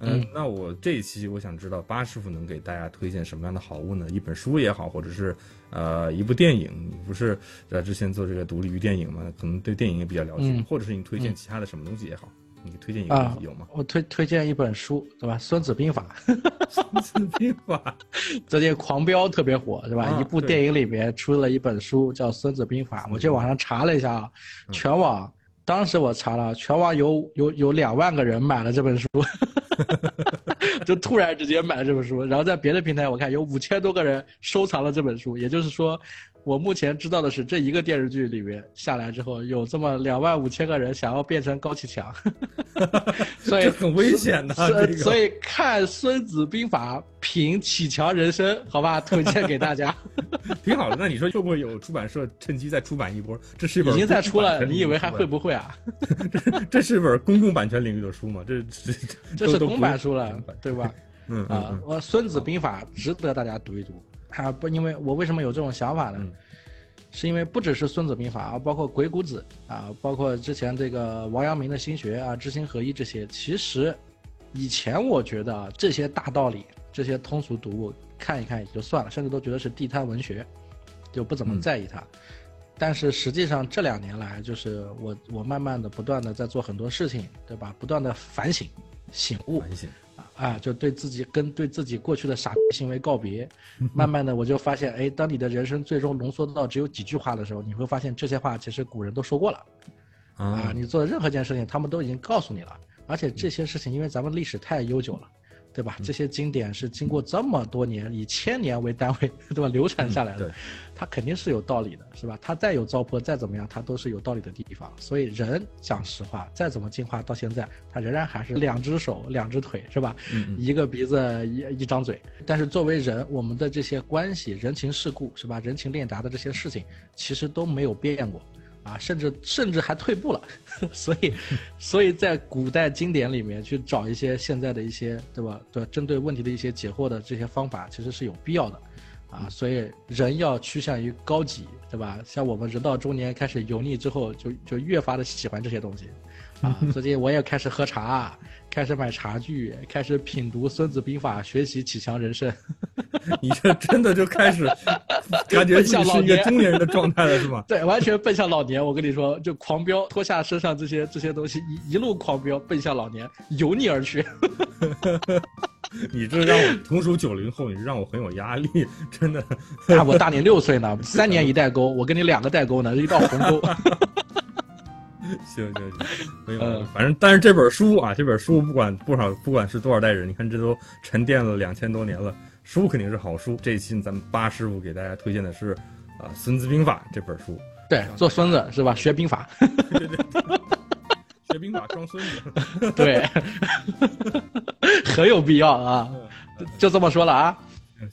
嗯，那我这一期我想知道八师傅能给大家推荐什么样的好物呢？一本书也好，或者是呃一部电影，你不是呃之前做这个独立于电影嘛？可能对电影也比较了解，或者是你推荐其他的什么东西也好，你推荐一个有吗？我推推荐一本书，对吧？《孙子兵法》。孙子兵法 最近狂飙特别火，对吧？一部电影里面出了一本书叫《孙子兵法》，我去网上查了一下啊，全网当时我查了，全网有有有两万个人买了这本书。就突然之间买了这本书，然后在别的平台我看有五千多个人收藏了这本书，也就是说。我目前知道的是，这一个电视剧里面下来之后，有这么两万五千个人想要变成高启强 所以很危险的。所以看《孙子兵法》品启强人生，好吧，推荐给大家。挺好的。那你说会不会有出版社趁机再出版一波？这是一本已经在出了，你以为还会不会啊？这这是一本公共版权领域的书吗？这这这是公版书了，对吧？嗯啊，我《孙子兵法》值得大家读一读。啊不，因为我为什么有这种想法呢？是因为不只是《孙子兵法》啊，包括《鬼谷子》啊，包括之前这个王阳明的心学啊，知行合一这些，其实以前我觉得啊这些大道理、这些通俗读物看一看也就算了，甚至都觉得是地摊文学，就不怎么在意它。但是实际上这两年来，就是我我慢慢的、不断的在做很多事情，对吧？不断的反省、醒悟。反省。啊，就对自己跟对自己过去的傻行为告别，慢慢的我就发现，哎，当你的人生最终浓缩到只有几句话的时候，你会发现这些话其实古人都说过了，啊，你做的任何一件事情，他们都已经告诉你了，而且这些事情因为咱们历史太悠久了。对吧？这些经典是经过这么多年，以千年为单位，对吧？流传下来的，它肯定是有道理的，是吧？它再有糟粕，再怎么样，它都是有道理的地方。所以人讲实话，再怎么进化到现在，它仍然还是两只手、两只腿，是吧？一个鼻子、一一张嘴。但是作为人，我们的这些关系、人情世故，是吧？人情练达的这些事情，其实都没有变过。啊，甚至甚至还退步了。所以，所以在古代经典里面去找一些现在的一些，对吧？对，针对问题的一些解惑的这些方法，其实是有必要的。啊，所以人要趋向于高级，对吧？像我们人到中年开始油腻之后，就就越发的喜欢这些东西。啊，最近我也开始喝茶，开始买茶具，开始品读《孙子兵法》，学习启强人生。你这真的就开始 感觉像是一个中年人的状态了，是吗？对，完全奔向老年。我跟你说，就狂飙，脱下身上这些这些东西，一一路狂飙，奔向老年，油腻而去。你这让我同属九零后，你让我很有压力，真的。啊，我大你六岁呢，三年一代沟，我跟你两个代沟呢，一道鸿沟。行行行，没有，反正但是这本书啊，这本书不管多少，不管是多少代人，你看这都沉淀了两千多年了，书肯定是好书。这一期咱们八师傅给大家推荐的是啊《孙子兵法》这本书。对，做孙子是吧？学兵法。对对对。学兵法装孙子。对。很有必要啊！就这么说了啊。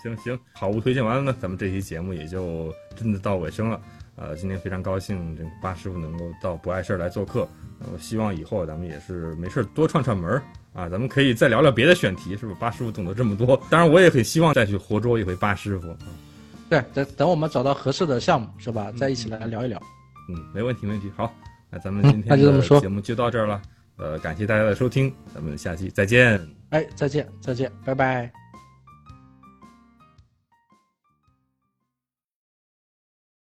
行行，好物推荐完了呢，咱们这期节目也就真的到尾声了。呃，今天非常高兴，这个八师傅能够到不碍事儿来做客。我，希望以后咱们也是没事儿多串串门儿啊，咱们可以再聊聊别的选题，是不是？八师傅懂得这么多，当然我也很希望再去活捉一回八师傅。对，等等我们找到合适的项目，是吧？再一起来聊一聊。嗯，没问题，没问题。好，那咱们今天的节目就到这儿了。呃，感谢大家的收听，咱们下期再见。哎，再见，再见，拜拜。